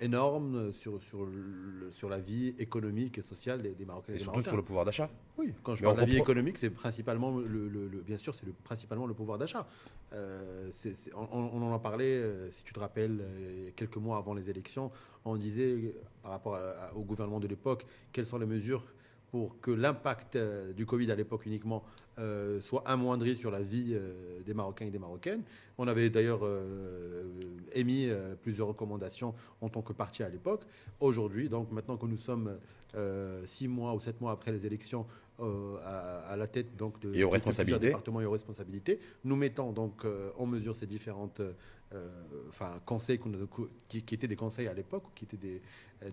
énorme sur, sur, le- sur la vie économique et sociale des, des Marocains et, Et des surtout Marocains. sur le pouvoir d'achat. Oui, quand je Mais parle de la vie comprend- économique, c'est principalement, le, le- le- bien sûr, c'est le, principalement le pouvoir d'achat. Euh, c'est- c'est- on, on en a parlé, euh, si tu te rappelles, euh, quelques mois avant les élections, on disait, par rapport à- au gouvernement de l'époque, quelles sont les mesures pour que l'impact euh, du Covid à l'époque uniquement euh, soit amoindri sur la vie euh, des Marocains et des Marocaines. On avait d'ailleurs euh, émis plusieurs recommandations en tant que parti à l'époque. Aujourd'hui, donc maintenant que nous sommes six mois ou sept mois après les élections à, à la tête donc de, Et aux responsabilités. départements et aux responsabilités, nous mettons donc en mesure ces différentes enfin, conseils a- qui, qui étaient des conseils à l'époque, qui étaient des,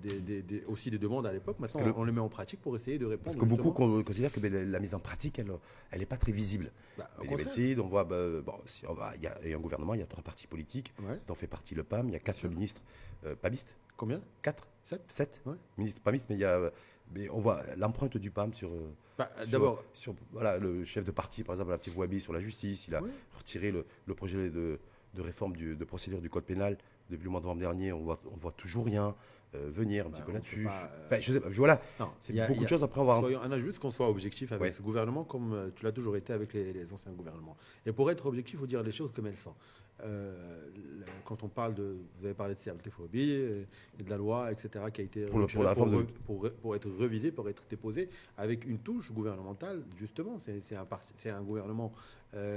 des- des- des- aussi des demandes à l'époque. Maintenant, le- on, les met en pratique pour essayer de répondre. Parce que beaucoup justement- considèrent que la- la mise en pratique, elle n'est pas très visible. Bah, les médecins, on voit, bah, bon, si on va, il y a un gouvernement, il y a trois partis politiques, Ouais. dont fait partie le PAM, il y a quatre ministres euh, PAMistes, Combien? Quatre, Sept sept Ouais. ministres PAMistes, mais il y a, mais on voit l'empreinte du PAM sur, euh, Bah, sur- D'abord, sur, voilà, le chef de parti, par exemple, la petite Wabi sur la justice, il a Ouais. retiré le, le projet de, de réforme du- de procédure du code pénal depuis le mois de novembre dernier, on voit, on voit toujours rien euh, venir un petit Bah, peu là-dessus. euh, Enfin, je sais pas, voilà, c'est a- beaucoup de choses. Après, on va. Soyons, a juste qu'on soit objectif avec Ouais. ce gouvernement comme euh, tu l'as toujours été avec les, les anciens gouvernements. Et pour être objectif, il faut dire les choses comme elles sont. Euh, quand on parle de, vous avez parlé de euh, et de la loi, etc., qui a été Pour le- pour la réforme de- re- pour, re- pour être révisée, pour être déposée avec une touche gouvernementale, justement. C'est un, un gouvernement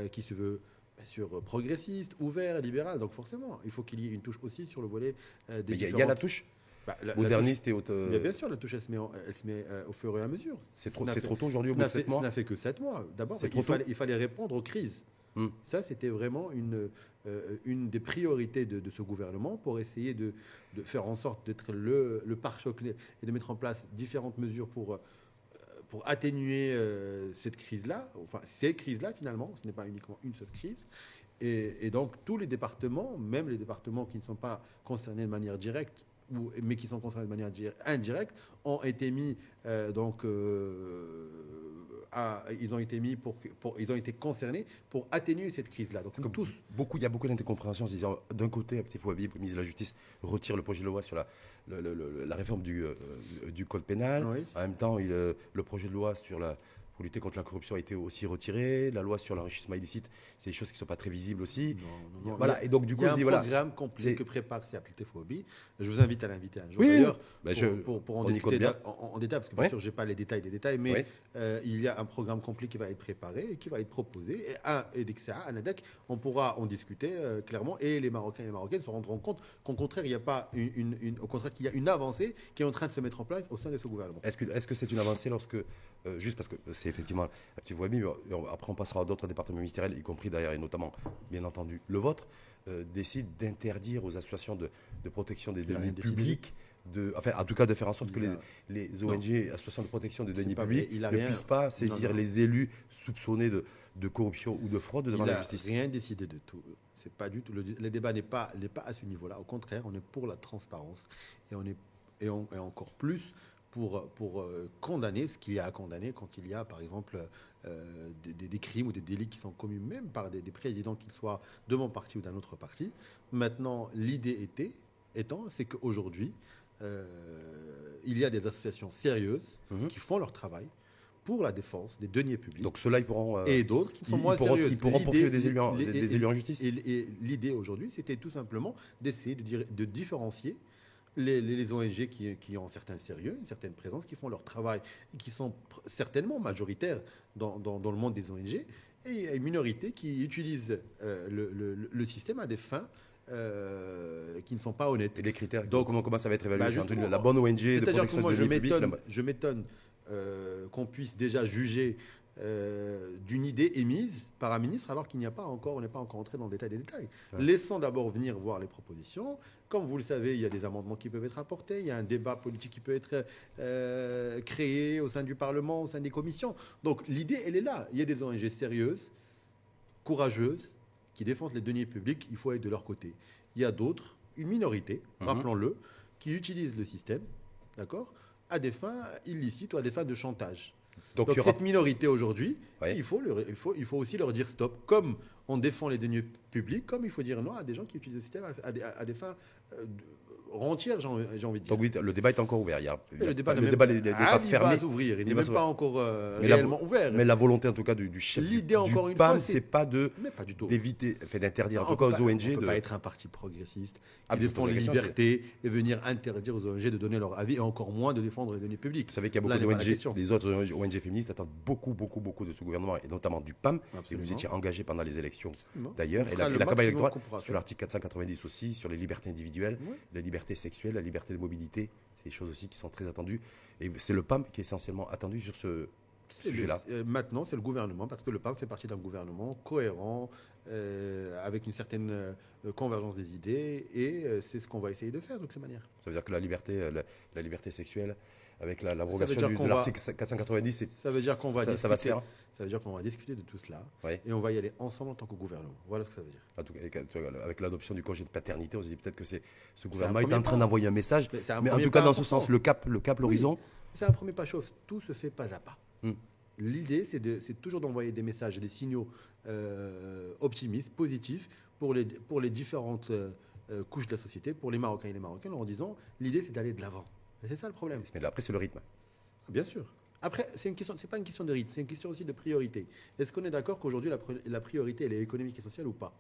qui se veut bien sûr progressiste, ouvert, libéral. Donc forcément, il faut qu'il y ait une touche aussi sur le volet euh, des il y, a- y la touche Bah, la- la moderniste et haute. touche- Mais bien sûr, la touche, elle se met, en- elle se met euh, au fur et à mesure. C'est Ça trop, fait- trop tôt aujourd'hui, au ça bout de fait, 7 ça mois. n'a fait que 7 mois. D'abord, il fallait, il fallait répondre aux crises. Hmm. Ça, c'était vraiment une, euh, une des priorités de, de ce gouvernement pour essayer de, de faire en sorte d'être le, le pare-choc et de mettre en place différentes mesures pour, euh, pour atténuer euh, cette crise-là, enfin ces crises-là finalement, ce n'est pas uniquement une seule crise. Et, et donc tous les départements, même les départements qui ne sont pas concernés de manière directe, ou, mais qui sont concernés de manière di- indirecte, ont été mis euh, donc euh, à- ils ont été mis pour, ils ont été concernés pour atténuer cette crise-là. Donc Parce que tous. beaucoup, il y a beaucoup d'incompréhension en se disant, d'un côté, Petit Fouabi, ministre de la Justice, retire le projet de loi sur la, le- le- le- la réforme du, euh, du code pénal. Oui. En même temps, il, le projet de loi sur la, pour lutter contre la corruption a été aussi retiré. La loi sur l'enrichissement illicite, c'est des choses qui ne sont pas très visibles aussi. Non, non, non. Voilà, et donc du coup, il y je a dis, un voilà. programme complet c'est- que prépare CRTphobie. Je vous invite à l'inviter un jour Oui, d'ailleurs Ben, pour, je- pour- pour en discuter en, en détail, parce que bien Ouais. sûr, je n'ai pas les détails des détails, mais euh, il y a un programme complet qui va être préparé et qui va être proposé. Et, un, et dès que c'est un ADEC, on pourra en discuter euh, clairement et les Marocains et les Marocaines se rendront compte qu'au contraire, il n'y a pas une, une- une- au contraire qu'il y a une avancée qui est en train de se mettre en place au sein de ce gouvernement. Est-ce que est-ce que c'est une avancée lorsque, euh, juste parce que c'est effectivement la petite Fouabi, mais on- après on passera à d'autres départements ministériels, y compris d'ailleurs et notamment, bien entendu, le vôtre, euh, décide d'interdire aux associations de, de protection des Il deniers publics, de, enfin en tout cas de faire en sorte Il que les, ONG, associations de protection des deniers publics, il ne rien- puissent pas saisir non. les élus soupçonnés de, de corruption ou de fraude devant il la n'a justice. rien décidé de tout. C'est pas du tout. Le, le débat n'est pas, n'est pas à ce niveau-là. Au contraire, on est pour la transparence et on est et, on- et encore plus pour pour euh, condamner ce qu'il y a à condamner quand il y a, par exemple, euh, des, crimes ou des délits qui sont commis même par des, des présidents, qu'ils soient de mon parti ou d'un autre parti. Maintenant, l'idée était étant, c'est qu'aujourd'hui, euh, il y a des associations sérieuses Mhm. qui font leur travail pour la défense des deniers publics Donc ceux-là, ils pourront, euh, et d'autres qui sont ils- moins ils pourront- sérieuses. ils pourront poursuivre des élus en- et- justice. Et, et l'idée aujourd'hui, c'était tout simplement d'essayer de, de différencier les, les- les ONG qui, qui ont un certain sérieux, une certaine présence, qui font leur travail et qui sont certainement majoritaires dans, dans- dans le monde des ONG, et une minorité qui utilise euh, le, le- le système à des fins euh, qui ne sont pas honnêtes. et les critères, Donc, comment, comment ça va être évalué? Bah, la bonne ONG de que protection moi, la- je m'étonne euh, qu'on puisse déjà juger euh, d'une idée émise par un ministre alors qu'il n'y a pas encore, on n'est pas encore entré dans le détail des détails. Ouais. Laissons d'abord venir voir les propositions. Comme vous le savez, il y a des amendements qui peuvent être apportés, il y a un débat politique qui peut être euh, créé au sein du Parlement, au sein des commissions. Donc l'idée, elle est là. Il y a des ONG sérieuses, courageuses, qui défendent les deniers publics, il faut être de leur côté. Il y a d'autres, une minorité, Mhm. rappelons-le, qui utilisent le système, d'accord, à des fins illicites ou à des fins de chantage. Donc, aura- cette minorité aujourd'hui, il, faut leur- il, faut, il faut aussi leur dire stop. Comme on défend les deniers publics, comme il faut dire non à des gens qui utilisent le système à, à des, à des fins euh, rentière, j'ai envie de dire. Donc oui, le débat est encore ouvert. Il y a, le débat le n'est débat pas, n'est- pas il fermé. va s'ouvrir, il n'est Il même pas encore euh, Mais la- réellement ouvert. Mais la volonté, en tout cas, du, du chef L'idée, encore du une PAM, c'est- pas de d'éviter, fait d'interdire, en tout cas aux ONG On ne peut de. pas être un parti progressiste qui Ah, défend les libertés et venir interdire aux ONG de donner leur avis et encore moins de défendre les données publiques. Vous savez qu'il y a beaucoup d'ONG, les autres ONG, féministes attendent beaucoup, beaucoup, beaucoup de ce gouvernement, et notamment du PAM. Et vous étiez engagé pendant les élections d'ailleurs, et la, le campagne électorale sur l'article 490 aussi, sur les libertés individuelles, Ouais. la liberté sexuelle, la liberté de mobilité. C'est des choses aussi qui sont très attendues. Et c'est le PAM qui est essentiellement attendu sur ce sujet-là. euh, maintenant, c'est le gouvernement, parce que le PAM fait partie d'un gouvernement cohérent, euh, avec une certaine euh, convergence des idées, et c'est ce qu'on va essayer de faire de toutes les manières. Ça veut dire que la liberté, la, la liberté sexuelle, avec la- l'abrogation qu'on de l'article 490, c'est- Ça veut dire qu'on va ça, ça va se discuter- faire. Ça veut dire qu'on va discuter de tout cela, Ouais. et on va y aller ensemble en tant que gouvernement. Voilà ce que ça veut dire. En tout cas, avec, l'adoption du congé de paternité, on se dit peut-être que c'est ce gouvernement est en train d'envoyer un message. Mais c'est un Mais en tout cas, dans ce sens, le cap, le cap, l'horizon. C'est un premier pas chauffe. Tout se fait pas à pas. Hmm. L'idée, c'est toujours d'envoyer des messages, des signaux euh, optimistes, positifs pour les, pour les différentes euh, euh, couches de la société, pour les Marocains et les Marocaines, en disant l'idée, c'est d'aller de l'avant. Et c'est ça le problème. Mais après, c'est le rythme. Bien sûr. Après, c'est une question, c'est pas une question de rythme, c'est une question aussi de priorité. Est-ce qu'on est d'accord qu'aujourd'hui la, la priorité elle est économique et sociale ou pas?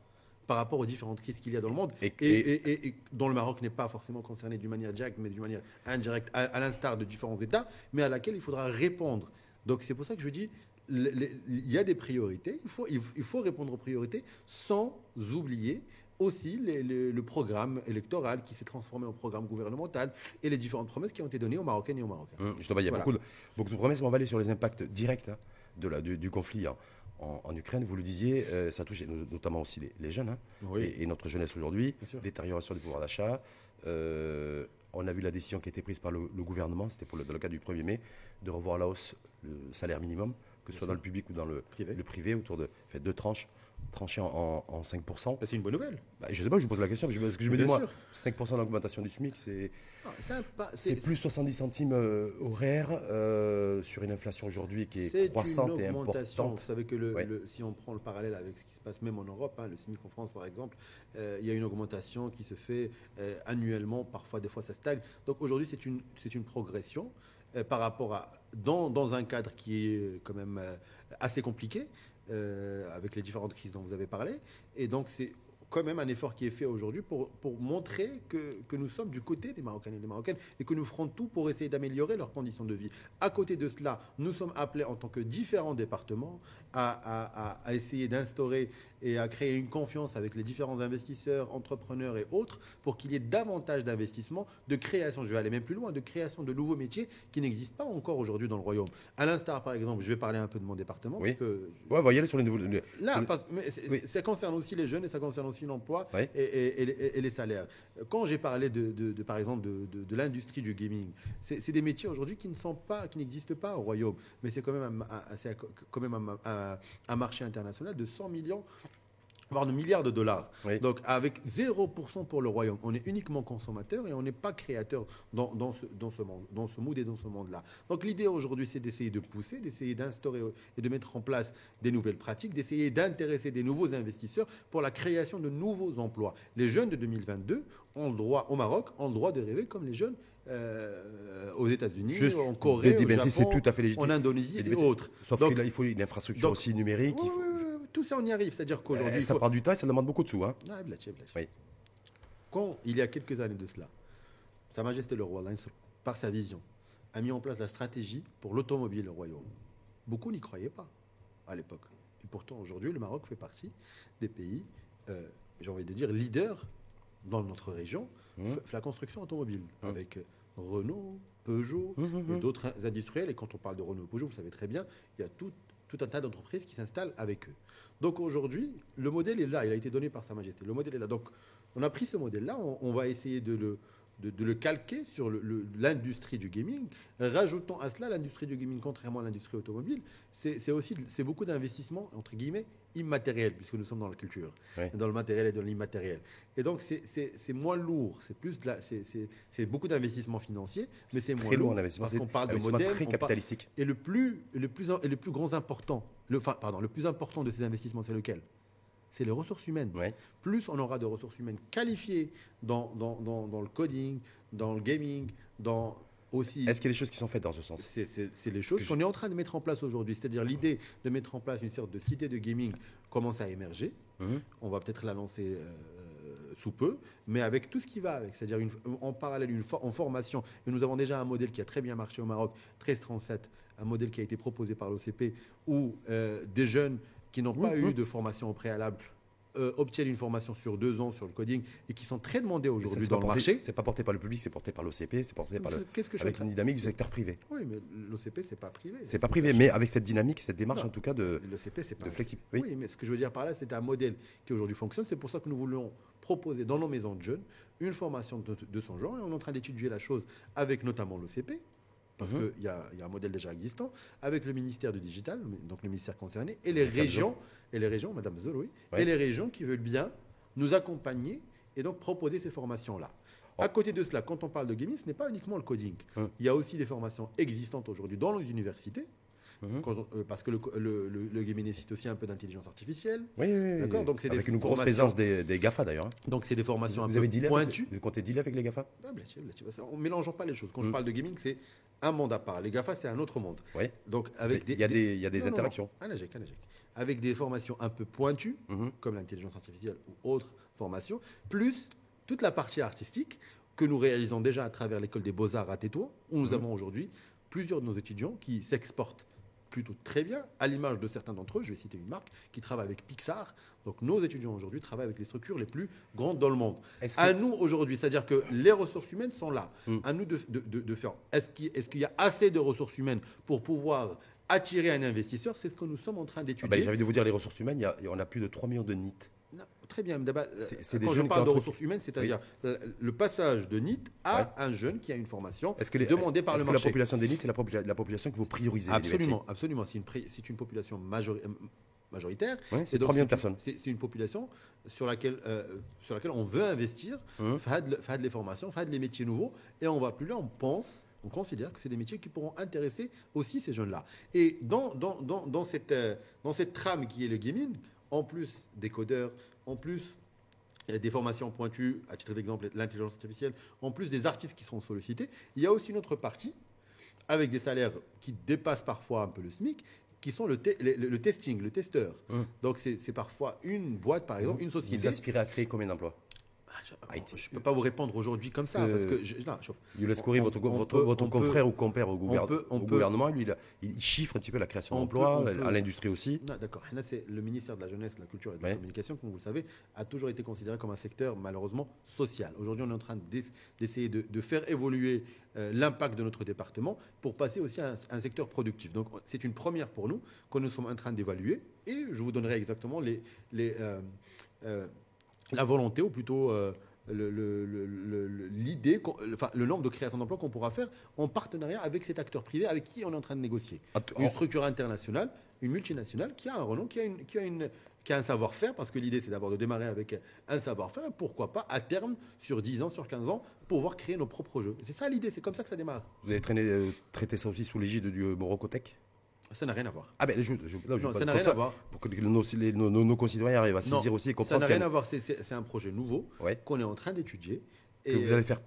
Par rapport aux différentes crises qu'il y a dans le monde Et- et, et- et- et dont le Maroc n'est pas forcément concerné d'une manière directe, mais d'une manière indirecte, à, à l'instar de différents États, mais à laquelle il faudra répondre. Donc c'est pour ça que je dis, il y a des priorités, il faut, il, il faut répondre aux priorités sans oublier aussi les- les- le programme électoral qui s'est transformé en programme gouvernemental et les différentes promesses qui ont été données aux Marocaines et aux Marocains. Hum, Justement, il y a Voilà. beaucoup, de, beaucoup de promesses, mais on va aller sur les impacts directs hein, de la, du, du conflit en, en- en Ukraine. Vous le disiez, euh, ça touche no- notamment aussi les, les jeunes hein, Oui. et, et notre jeunesse aujourd'hui. Détérioration du pouvoir d'achat. Euh, on a vu la décision qui a été prise par le, le gouvernement, c'était pour le, dans le cadre du 1er mai, de revoir à la hausse le salaire minimum, que ce soit dans le public ou dans le Privé. le privé autour de fait, deux tranches, tranchées en, en, en 5%. Bah, C'est une bonne nouvelle. Bah, je sais pas, je vous pose la question, parce que je- me dis, Bien moi, sûr. 5% d'augmentation du SMIC, c'est Ah, plus 70 centimes euh, horaires euh, sur une inflation aujourd'hui qui est, croissante une et augmentation. Vous importante. savez que le, Ouais. le- si on prend le parallèle avec ce qui se passe même en Europe, hein, le SMIC en France par exemple, euh, il y a une augmentation qui se fait euh, annuellement, parfois des fois ça stagne. Donc aujourd'hui c'est une, progression par rapport à dans, dans un cadre qui est quand même assez compliqué euh, avec les différentes crises dont vous avez parlé. Et donc c'est quand même un effort qui est fait aujourd'hui pour, pour montrer que, que nous sommes du côté des Marocains et des Marocaines et que nous ferons tout pour essayer d'améliorer leurs conditions de vie. À côté de cela, nous sommes appelés en tant que différents départements à, à- essayer d'instaurer et à créer une confiance avec les différents investisseurs, entrepreneurs et autres pour qu'il y ait davantage d'investissements, de création, je vais aller même plus loin, de création de nouveaux métiers qui n'existent pas encore aujourd'hui dans le royaume. À l'instar, par exemple, je vais parler un peu de mon département. Oui. que Ouais, aller sur les nouveaux. Là, parce- mais Oui. ça concerne aussi les jeunes et ça concerne aussi l'emploi Oui. et, et- et les- et les salaires. Quand j'ai parlé de, de- de, par exemple de, l'industrie du gaming, c'est des métiers aujourd'hui qui ne sont pas, qui n'existent pas au royaume, mais c'est quand même un, un- c'est quand même un, un- un marché international de 100 millions voire de milliards de dollars. Oui. Donc avec 0% pour le royaume, on est uniquement consommateur et on n'est pas créateur dans, dans ce, dans, ce monde, dans ce mood et dans ce monde-là. Donc l'idée aujourd'hui, c'est d'essayer de pousser, d'essayer d'instaurer et de mettre en place des nouvelles pratiques, d'essayer d'intéresser des nouveaux investisseurs pour la création de nouveaux emplois. Les jeunes de 2022 ont le droit, au Maroc, ont le droit de rêver comme les jeunes euh, aux États-Unis, en Corée, Mehdi au Benzi, c'est Japon, tout à fait légitime. en Indonésie et Benzi, autres. Sauf Donc- qu'il il faut une infrastructure donc- aussi numérique. Oui, faut- oui, oui, oui, tout ça, on y arrive. C'est-à-dire qu'aujourd'hui, Eh, il ça faut- prend du temps et ça demande beaucoup de sous. Hein. ah. Quand, il y a quelques années de cela, Sa Majesté le Roi, par sa vision, a mis en place la stratégie pour l'automobile au royaume. Beaucoup n'y croyaient pas à l'époque. Et pourtant, aujourd'hui, le Maroc fait partie des pays, euh, j'ai envie de dire, leaders dans notre région, Mmh. la construction automobile, Mmh. avec euh, Renault, Peugeot Mmh, et d'autres industriels. Et quand on parle de Renault Peugeot, vous savez très bien, il y a tout, tout un tas d'entreprises qui s'installent avec eux. Donc aujourd'hui, le modèle est là, il a été donné par Sa Majesté. Le modèle est là. Donc on a pris ce modèle-là, on, on va essayer de le, de, de le calquer sur l'industrie du gaming. Rajoutons à cela l'industrie du gaming, contrairement à l'industrie automobile, c'est c'est aussi c'est beaucoup d'investissements, entre guillemets, immatériels, puisque nous sommes dans la culture, Oui. dans le matériel et dans l'immatériel. Et donc c'est- moins lourd, c'est plus de la- c'est- beaucoup d'investissements financiers, mais c'est moins lourd investissement. parce qu'on parle de modèles, très on parle- capitalistique. et le plus, le plus, et le plus grand important, le, enfin, pardon, le plus important de ces investissements, c'est lequel? C'est les ressources humaines. Ouais. Plus on aura de ressources humaines qualifiées dans, dans, dans, dans le coding, dans le gaming, dans aussi... Est-ce qu'il y a des choses qui sont faites dans ce sens? C'est les choses qu'on est en train de mettre en place aujourd'hui. C'est-à-dire l'idée de mettre en place une sorte de cité de gaming commence à émerger. Mhm. On va peut-être la lancer euh, sous peu, mais avec tout ce qui va avec. C'est-à-dire en parallèle, une for- en formation. Et nous avons déjà un modèle qui a très bien marché au Maroc, 1337, un modèle qui a été proposé par l'OCP, où euh, des jeunes qui n'ont pas eu de formation au préalable euh, obtiennent une formation sur deux ans sur le coding et qui sont très demandés aujourd'hui c'est dans le porté- marché. C'est pas porté par le public, c'est porté par l'OCP, c'est porté par le, Qu'est-ce que je avec une dynamique du secteur privé. Oui, mais l'OCP, c'est pas privé. C'est pas privé, mais avec cette dynamique, cette démarche Non. en tout cas de, Le CP, c'est pas. de flexi. Oui. Oui. mais ce que je veux dire par là, c'est un modèle qui aujourd'hui fonctionne. C'est pour ça que nous voulons proposer dans nos maisons de jeunes une formation de, de son genre. Et on est en train d'étudier la chose avec notamment l'OCP, parce Mhm. qu'il y, a- il y a un modèle déjà existant, avec le ministère du Digital, donc le ministère concerné, et les Madame régions, et les régions, Madame Zol, oui, Ouais. et les régions qui veulent bien nous accompagner et donc proposer ces formations-là. Oh. À côté de cela, quand on parle de gaming, ce n'est pas uniquement le coding. Hum. Il y a aussi des formations existantes aujourd'hui dans les universités, Quand on- euh, parce que le, le, le- le gaming nécessite aussi un peu d'intelligence artificielle. Oui, oui, oui. D'accord, donc c'est des avec une grosse présence des, des GAFA d'ailleurs. hein. Donc c'est des formations Vous un peu dealé pointues. avec, vous comptez dealer avec les GAFA? Ah. Ça, En mélangeant pas les choses. Quand je Mm. parle de gaming, c'est un monde à part. Les GAFA, c'est un autre monde. Oui. Donc avec Il y a des, il y a des Non, non, non. interactions. Un AGEC, un AGEC. Avec des formations un peu pointues, Mhm. comme l'intelligence artificielle ou autres formations, plus toute la partie artistique que nous réalisons déjà à travers l'école des beaux-arts à Tétouan, où nous avons aujourd'hui plusieurs de nos étudiants qui s'exportent plutôt très bien, à l'image de certains d'entre eux, je vais citer une marque, qui travaille avec Pixar. Donc nos étudiants aujourd'hui travaillent avec les structures les plus grandes dans le monde. Que- À nous aujourd'hui, c'est-à-dire que les ressources humaines sont là. Mm. À nous de, de- de- de faire. Est-ce qu'il y a assez de ressources humaines pour pouvoir attirer un investisseur? C'est ce que nous sommes en train Ah d'étudier. ben, J'ai envie de vous dire, les ressources humaines, il y a- on a plus de 3 millions de NIT. Très bien. C'est- des quand je jeunes parle de ressources humaines, c'est-à-dire le, le passage de NIT à un jeune qui a une formation Est-ce que, les, demandée par est-ce le que la population des NIT, c'est la, popula- la population que vous priorisez les Absolument, absolument. C'est une, population majori- euh, majoritaire. Ouais, c'est donc, 3 millions de personnes. C'est une population sur laquelle, euh, sur laquelle on veut investir, Mhm. faire, de, faire les formations, faire des métiers nouveaux. Et on va plus là, on pense, on considère que c'est des métiers qui pourront intéresser aussi ces jeunes-là. Et dans, dans, dans, dans cette, euh, dans cette trame qui est le gaming, en plus des codeurs, en plus des formations pointues, à titre d'exemple, l'intelligence artificielle, en plus des artistes qui seront sollicités, il y a aussi une autre partie avec des salaires qui dépassent parfois un peu le SMIC, qui sont le, te- le, le- le testing, le testeur. Hum. Donc c'est parfois une boîte, par exemple, une Vous société. aspirez à créer combien d'emplois? Je- IT. Je ne peux pas vous répondre aujourd'hui comme ça, parce que... je- non, je- On- votre, on votre, peut- votre on peut- confrère ou compère au, peut- gouvernement, lui, il, chiffre un petit peu la création On d'emplois, à l'industrie aussi. D'accord. C'est le ministère de la Jeunesse, de la Culture et de la. Communication, comme vous le savez, a toujours été considéré comme un secteur malheureusement social. Aujourd'hui, on est en train d'ess- d'essayer de, de faire évoluer euh, l'impact de notre département pour passer aussi à un, un secteur productif. Donc, c'est une première pour nous que nous sommes en train d'évaluer et je vous donnerai exactement les, les, euh, euh, la volonté, ou plutôt euh, le- le- le- le- le- l'idée, qu'on- enfin, le nombre de créations d'emplois qu'on pourra faire en partenariat avec cet acteur privé avec qui on est en train de négocier une structure internationale, une multinationale qui a un renom, qui a, une, qui a, une, qui a un savoir-faire, parce que l'idée c'est d'abord de démarrer avec un savoir-faire, pourquoi pas à terme, sur 10 ans, sur 15 ans, pouvoir créer nos propres jeux. C'est ça l'idée, c'est comme ça que ça démarre. Vous avez traîné, euh, traité ça aussi sous l'égide du euh, Morocotech? Ça n'a rien à voir. Ah ben, je, je- non, je Non, pas- ça n'a rien à voir. Pour que nos, les- nos, nos- nos concitoyens arrivent à Non, saisir aussi et ça comprendre n'a qu'il y rien à voir, c'est- un projet nouveau Ouais. qu'on est en train d'étudier. que Et, vous allez faire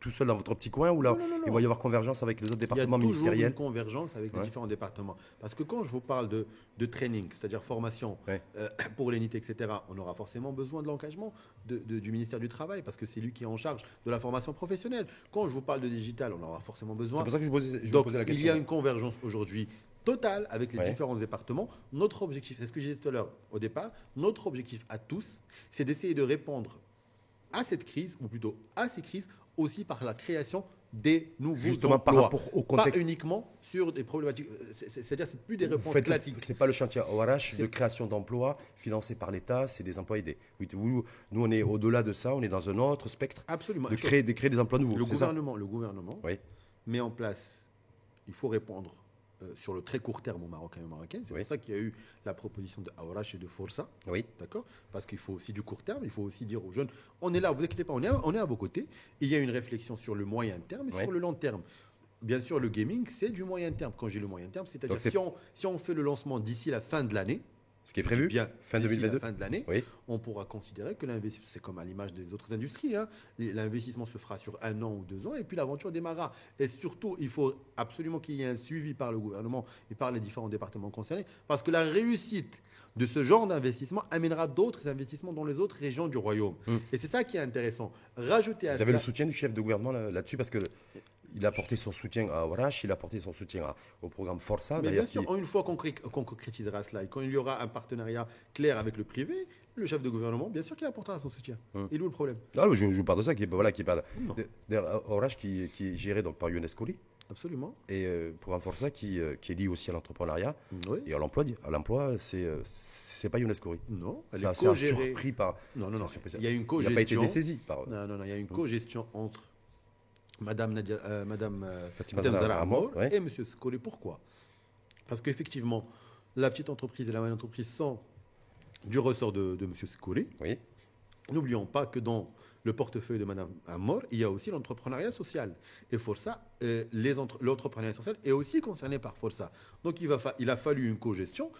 tout seul dans votre petit coin ou là, Non, non, non, il non. va y avoir convergence avec les autres Il y a départements ministériels une convergence avec les différents départements. Parce que quand je vous parle de, de training, c'est-à-dire formation Ouais. euh, pour les NIT, etc., on aura forcément besoin de l'engagement de- de- du ministère du Travail, parce que c'est lui qui est en charge de la formation professionnelle. Quand je vous parle de digital, on aura forcément besoin. C'est pour ça que je, posais, je vous Donc, posais la il question. y a une convergence aujourd'hui totale avec les Ouais. différents départements. Notre objectif, c'est ce que j'ai dit tout à l'heure au départ, notre objectif à tous, c'est d'essayer de répondre à cette crise, ou plutôt à ces crises, aussi par la création des nouveaux Justement, par emplois. rapport au contexte. Pas uniquement sur des problématiques. euh, c'est- c'est- C'est-à-dire, c'est plus des réponses faites- classiques. C'est pas le chantier ORH de création d'emplois financé par l'État, c'est des emplois aidés. Oui, nous, on est au-delà de ça, on est dans un autre spectre Absolument. de créer, de créer des emplois nouveaux. le ça gouvernement, le gouvernement Oui. met en place, il faut répondre euh, sur le très court terme aux Marocains et aux Marocaines. C'est Oui. pour ça qu'il y a eu la proposition de Aourache et de Força. Oui. D'accord? Parce qu'il faut aussi du court terme, il faut aussi dire aux jeunes, on est là, vous inquiétez pas, on est, à, on est à vos côtés. Il y a une réflexion sur le moyen terme et sur le long terme. Bien sûr, le gaming, c'est du moyen terme. Quand j'ai le moyen terme, c'est-à-dire si on, si on fait le lancement d'ici la fin de l'année, Ce qui est prévu bien fin d'ici 2022 la fin de l'année, Oui. on pourra considérer que l'investissement, c'est comme à l'image des autres industries, hein. l'investissement se fera sur un an ou deux ans et puis l'aventure démarrera. Et surtout, il faut absolument qu'il y ait un suivi par le gouvernement et par les différents départements concernés parce que la réussite de ce genre d'investissement amènera d'autres investissements dans les autres régions du royaume. Mm. Et c'est ça qui est intéressant. Rajouter à Vous avez le soutien du chef de gouvernement là- là-dessus parce que il a apporté son soutien à Warash, il a apporté son soutien à- au programme Força. Mais bien sûr, qui- une fois qu'on cré- qu'on concrétisera cela et quand il y aura un partenariat clair avec le privé, le chef de gouvernement, bien sûr qu'il apportera son soutien. Hum. Il est où le problème Ah, je, je vous parle de ça, qui, voilà, qui parle. Non. Warash qui, qui est géré donc par Younes Kouli Absolument. et euh, programme Força qui, euh, qui est lié aussi à l'entrepreneuriat Oui. et à l'emploi. À l'emploi, c'est euh, c'est pas Younes Kouli. Non, elle est un co-gérée. surpris par. Non, non, non. un surpris. Il y a une Il n'a co-gestion. pas été dessaisi par. Non, non, non. Il y a une co-gestion entre Madame, Nadia, euh, Madame euh, Fatima Zahra Amor ouais. et Monsieur Scolé. Pourquoi? Parce qu'effectivement, la petite entreprise et la moyenne entreprise sont du ressort de, de Monsieur Scolé. Oui. N'oublions pas que dans le portefeuille de Madame Amor, il y a aussi l'entrepreneuriat social. Et Força, euh, l'entrepreneuriat social est aussi concerné par Força. Donc il, va fa- il a fallu une co-gestion.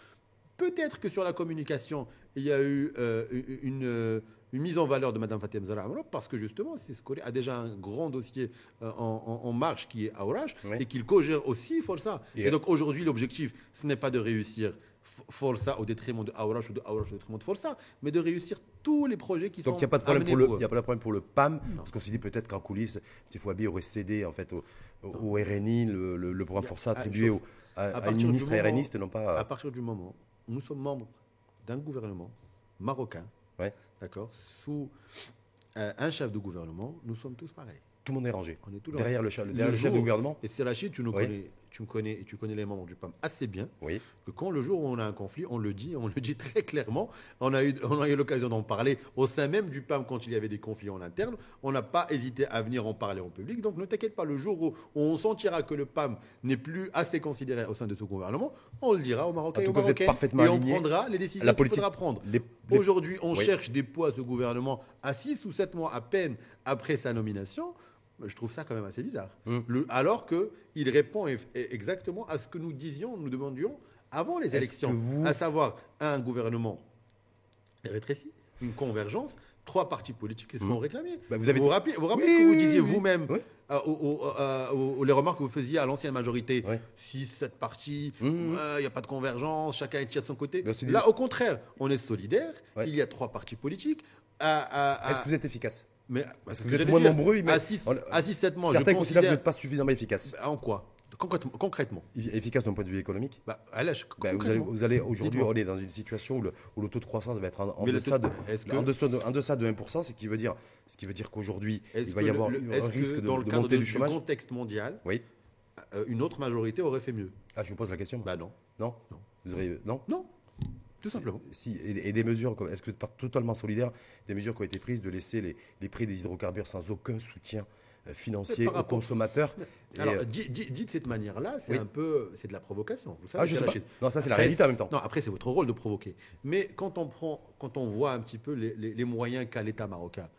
Peut-être que sur la communication, il y a eu euh, une, une mise en valeur de Madame Fatem Zahra Amor parce que justement, Siscolé a déjà un grand dossier euh, en, en- en marche qui est Oui. et qu'il co-gère aussi Força. Et- Et, donc aujourd'hui, l'objectif, ce n'est pas de réussir F- Força au détriment de Aurage ou de Aurage au détriment de Força, mais de réussir tous les projets qui Donc sont il n'y a pas de problème pour le, y a pas de problème pour le PAM parce qu'on s'est dit peut-être qu'en coulisses, M. Fouabi aurait cédé en fait au, au RNI le, le- le programme Il y a- Força ah, attribué au- à, à à une ministre moment- RNiste non pas. à partir du moment où nous sommes membres d'un gouvernement marocain, Ouais. D'accord, sous euh, un chef de gouvernement, nous sommes tous pareils. Tout le monde est rangé. On est tous Derrière le, chef- Le derrière le chef jour- de gouvernement Et c'est Rachid, tu nous Oui. connais, tu me connais et tu connais les membres du PAM assez bien. Oui. que quand le jour où on a un conflit, on le dit, on le dit très clairement. On a eu, on a eu l'occasion d'en parler au sein même du PAM quand il y avait des conflits en interne. On n'a pas hésité à venir en parler en public. Donc ne t'inquiète pas, le jour où, on sentira que le PAM n'est plus assez considéré au sein de ce gouvernement, on le dira aux Marocains En et tout cas, vous êtes Marocaines. parfaitement et on prendra les décisions qu'il faudra prendre. les- les- Aujourd'hui, on Oui. cherche des poids à ce gouvernement à 6 ou 7 mois à peine après sa nomination. Je trouve ça quand même assez bizarre. Hum. Le- alors qu'il répond eff- exactement à ce que nous disions, nous demandions avant les élections, vous- à savoir un gouvernement rétréci, une convergence, trois partis politiques, c'est ce qu'on réclamait. Bah, vous avez- vous rappelez, vous rappelez Oui, ce que vous disiez oui. vous-même Oui. euh, euh, les remarques que vous faisiez à l'ancienne majorité. Oui. 6, 7 partis, il Mhm. n'y a pas de convergence, chacun tire de son côté. C'est Là, au contraire, on est solidaire, il y a trois partis politiques. Est-ce que vous êtes efficace? Mais, Parce que ce vous êtes moins dire, nombreux, mais à 6, on- à 6, 7 mois, Certains considèrent que vous n'êtes pas suffisamment efficace. En quoi? Concrètement, concrètement. Efficace d'un point de vue économique? Bah, allez, Ben, vous allez, vous allez aujourd'hui, on est dans une situation où le, où le taux de croissance va être en, en le deçà, de, que- en, deçà de, en deçà de 1%, ce qui veut dire, ce qui veut dire qu'aujourd'hui, il va y le- avoir le- un risque de, dans le de montée de- du chômage? contexte mondial, Oui. euh, une autre majorité aurait fait mieux? Ah, je vous pose la question. Bah non. non? Non. Vous aurez, non? Non, tout simplement. Si, et, et des mesures, est-ce que pas totalement solidaire, des mesures qui ont été prises de laisser les, les prix des hydrocarbures sans aucun soutien euh, financier aux consommateurs Alors, euh, dit, dit- dit de cette manière-là, c'est Oui. un peu, c'est de la provocation. Vous savez, ah, je sais pas. Non, ça c'est la réalité en même temps. Non, après, c'est votre rôle de provoquer. Mais quand on, prend, quand on voit un petit peu les, les- les moyens qu'a l'État marocain,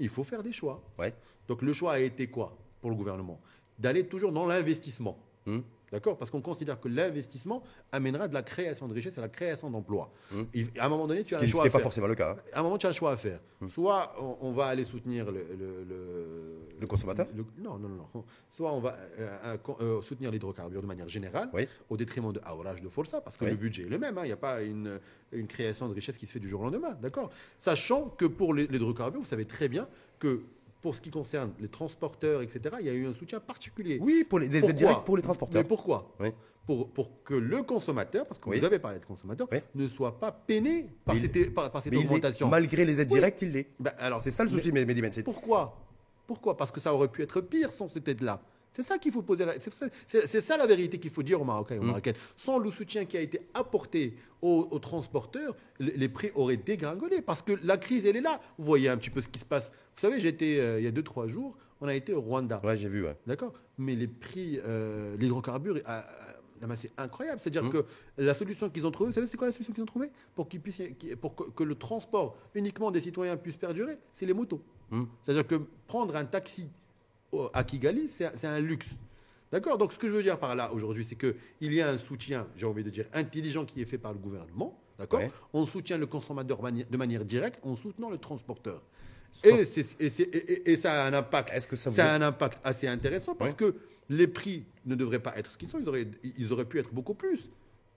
il faut faire des choix. Ouais. Donc le choix a été quoi pour le gouvernement? D'aller toujours dans l'investissement. Hum. D'accord? Parce qu'on considère que l'investissement amènera de la création de richesse et la création d'emplois. Hum. À un moment donné, tu Ce as un ce choix qui n'est à pas faire. forcément le cas. hein. À un moment, tu as un choix à faire. Hum. Soit on, on va aller soutenir le, le- le- Le consommateur? le- non, non, non. Soit on va euh, euh, soutenir l'hydrocarbure de manière générale, Oui. au détriment de Aurage de Força, parce que Oui. le budget est le même. hein. Il n'y a pas une, une création de richesse qui se fait du jour au lendemain. D'accord? Sachant que pour les- l'hydrocarbure, vous savez très bien que pour ce qui concerne les transporteurs, etc., il y a eu un soutien particulier. Oui, pour les, des aides directes pour les transporteurs. Mais pourquoi Oui. pour, pour que le consommateur, parce que Oui. vous avez parlé de consommateur, Oui. ne soit pas peiné par Mais il- cette, par, par cette Mais il l'est. augmentation. malgré les aides directes, il l'est. Ben, alors, C'est ça le mais souci, c'est- Pourquoi? Pourquoi? Parce que ça aurait pu être pire sans cette aide-là. C'est ça qu'il faut poser. la- C'est ça, la vérité qu'il faut dire aux Marocains et aux Mm. Marocaines. Sans le soutien qui a été apporté aux, aux transporteurs, les, les prix auraient dégringolé. Parce que la crise, elle est là. Vous voyez un petit peu ce qui se passe. Vous savez, j'étais euh, il y a 2-3 jours, on a été au Rwanda. Ouais, j'ai vu. ouais. D'accord? Mais les prix, euh, l'hydrocarbure, c'est incroyable. C'est-à-dire Mm. que la solution qu'ils ont trouvée, vous savez, c'est quoi la solution qu'ils ont trouvée? Pour, qu'ils puissent, qui- pour que, que le transport uniquement des citoyens puisse perdurer, c'est les motos. Mm. C'est-à-dire que prendre un taxi à Kigali, c'est un- luxe. D'accord? Donc ce que je veux dire par là aujourd'hui, c'est qu'il y a un soutien, j'ai envie de dire, intelligent qui est fait par le gouvernement, D'accord? Ouais. On soutient le consommateur mani- de manière directe en soutenant le transporteur. Et, c'est- et c'est- et- et- et ça a un impact. Est-ce que ça vous ça a a- un impact assez intéressant parce Ouais. que les prix ne devraient pas être ce qu'ils sont. Ils auraient, ils auraient pu être beaucoup plus.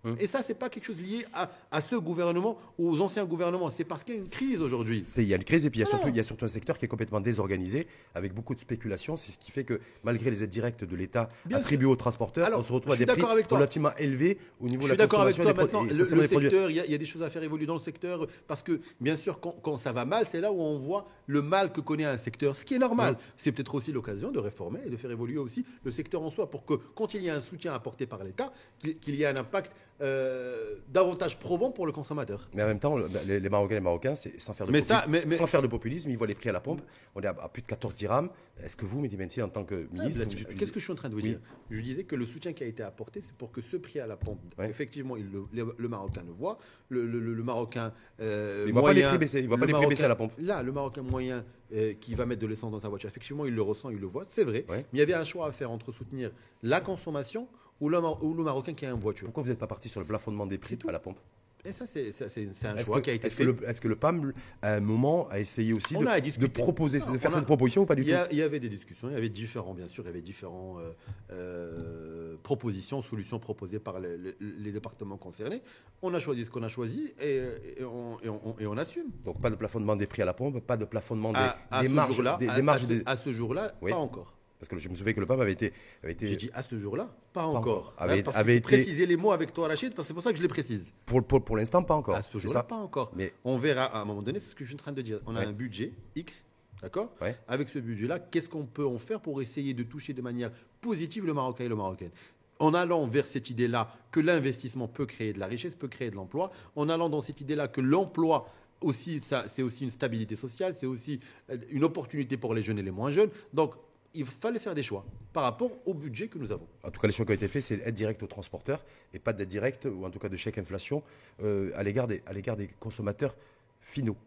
Hum. Et ça, c'est pas quelque chose lié à, à ce gouvernement ou aux anciens gouvernements. C'est parce qu'il y a une crise aujourd'hui. Il y a une crise et puis il y, a surtout, il y a surtout un secteur qui est complètement désorganisé avec beaucoup de spéculation. C'est ce qui fait que malgré les aides directes de l'État attribuées aux transporteurs, Alors, on se retrouve je à des suis prix d'accord avec toi. relativement élevés au niveau Je de suis la d'accord avec consommation toi maintenant. Le, essentiellement le des produits. secteur, il y, a- il y a des choses à faire évoluer dans le secteur parce que, bien sûr, quand, quand ça va mal, c'est là où on voit le mal que connaît un secteur, ce qui est normal. C'est peut-être aussi l'occasion de réformer et de faire évoluer aussi le secteur en soi pour que, quand il y a un soutien apporté par l'État, qu'il qu'il y ait un impact euh, davantage probant pour le consommateur. Mais en même temps, le- les, les Marocains les Marocains, c'est sans faire de Mais ça, mais- mais- sans faire de populisme, ils voient les prix à la pompe. On est à, à plus de 14 dirhams. Est-ce que vous, Mehdi Menti, en tant que ministre, vous utilisez- Qu'est-ce que je suis en train de vous Oui. dire? Je disais que le soutien qui a été apporté, c'est pour que ce prix à la pompe, Ouais. effectivement, il le, Marocain le voit, le, le- le- le Marocain euh, Il voit pas les moyen- prix baisser, il voit pas le les prix baisser à la pompe. Là, le Marocain moyen euh, qui va mettre de l'essence dans sa voiture, effectivement, il le ressent, il le voit, c'est vrai. Ouais. Mais il y avait un choix à faire entre soutenir la consommation ou le, Mar- ou le Marocain qui a une voiture. Pourquoi vous n'êtes pas parti sur le plafonnement des prix tout. à la pompe? Et ça, c'est un Est-ce choix que, qui a été que fait. le, est-ce que le PAM, à un moment, a essayé aussi de, a de discuté. proposer, Non, de faire on a- cette proposition ou pas du tout? il y avait des discussions, il y avait différents, bien sûr, il y avait différents euh, euh, propositions, solutions proposées par les, les- les départements concernés. On a choisi ce qu'on a choisi et, et on, et on- et on assume. Donc pas de plafonnement des prix à la pompe, pas de plafonnement des, À, à des ce marges, des, à- des marges à ce, des- à ce jour-là, Oui. pas encore. Parce que je me souviens que le PAM avait été, avait J'ai dit à ce jour-là, pas, encore. encore. Avait- Hein, parce avait qu'il faut été- préciser les mots avec toi, Rachid, parce que c'est pour ça que je les précise. pour, pour, pour l'instant pas encore. À ce jour-là, pas encore. Mais On verra à un moment donné, c'est ce que je suis en train de dire. On a Ouais. un budget X, d'accord? Ouais. Avec ce budget-là, qu'est-ce qu'on peut en faire pour essayer de toucher de manière positive le Marocain et le Marocaine? En allant vers cette idée-là que l'investissement peut créer de la richesse, peut créer de l'emploi, en allant dans cette idée-là que l'emploi aussi, c'est aussi une stabilité sociale, c'est aussi euh, une opportunité pour les jeunes et les moins jeunes. Donc, il fallait faire des choix par rapport au budget que nous avons. En tout cas, les choix qui ont été faits, c'est aide directe aux transporteurs et pas d'aide directe, ou en tout cas de chèque inflation, euh, à l'égard des, à consommateurs finaux.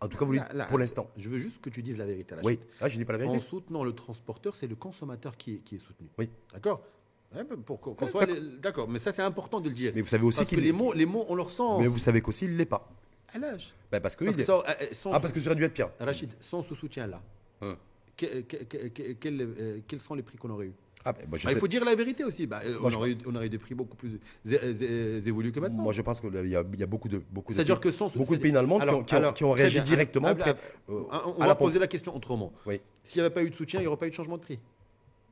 En tout cas, vous Là, là, pour l'instant. Je veux juste que tu dises la vérité. Rachid. Oui. Ah, je dis pas la En vérité. soutenant le transporteur, c'est le consommateur qui est, qui est soutenu. Oui. D'accord soit d'accord. mais ça c'est important de le dire. Mais vous savez aussi Parce que qu'il les mots, les mots, on leur sent. Mais vous savez qu'aussi, il ne l'est pas. À l'âge. Ben, parce que, Parce il que est- ça, euh, sans Ah, parce que ça aurait dû être pire. Rachid, sans ce soutien-là, Hum. Que- que- que- que- quel, euh, quels sont les prix qu'on aurait eu Ah, ben, moi, je Ah, Il faut dire la vérité aussi. Bah, euh, on, je- aurait eu, on aurait eu des prix beaucoup plus évolués que maintenant. Moi, je pense qu'il y a, il y a beaucoup de, beaucoup de, pays, que sans beaucoup de pays allemands qui Alors- ont- qui ont, alors, qui ont très réagi bien. directement euh, ah, On à va poser la question autrement. Oui. S'il n'y avait pas eu de soutien, il n'y aurait pas eu de changement de prix.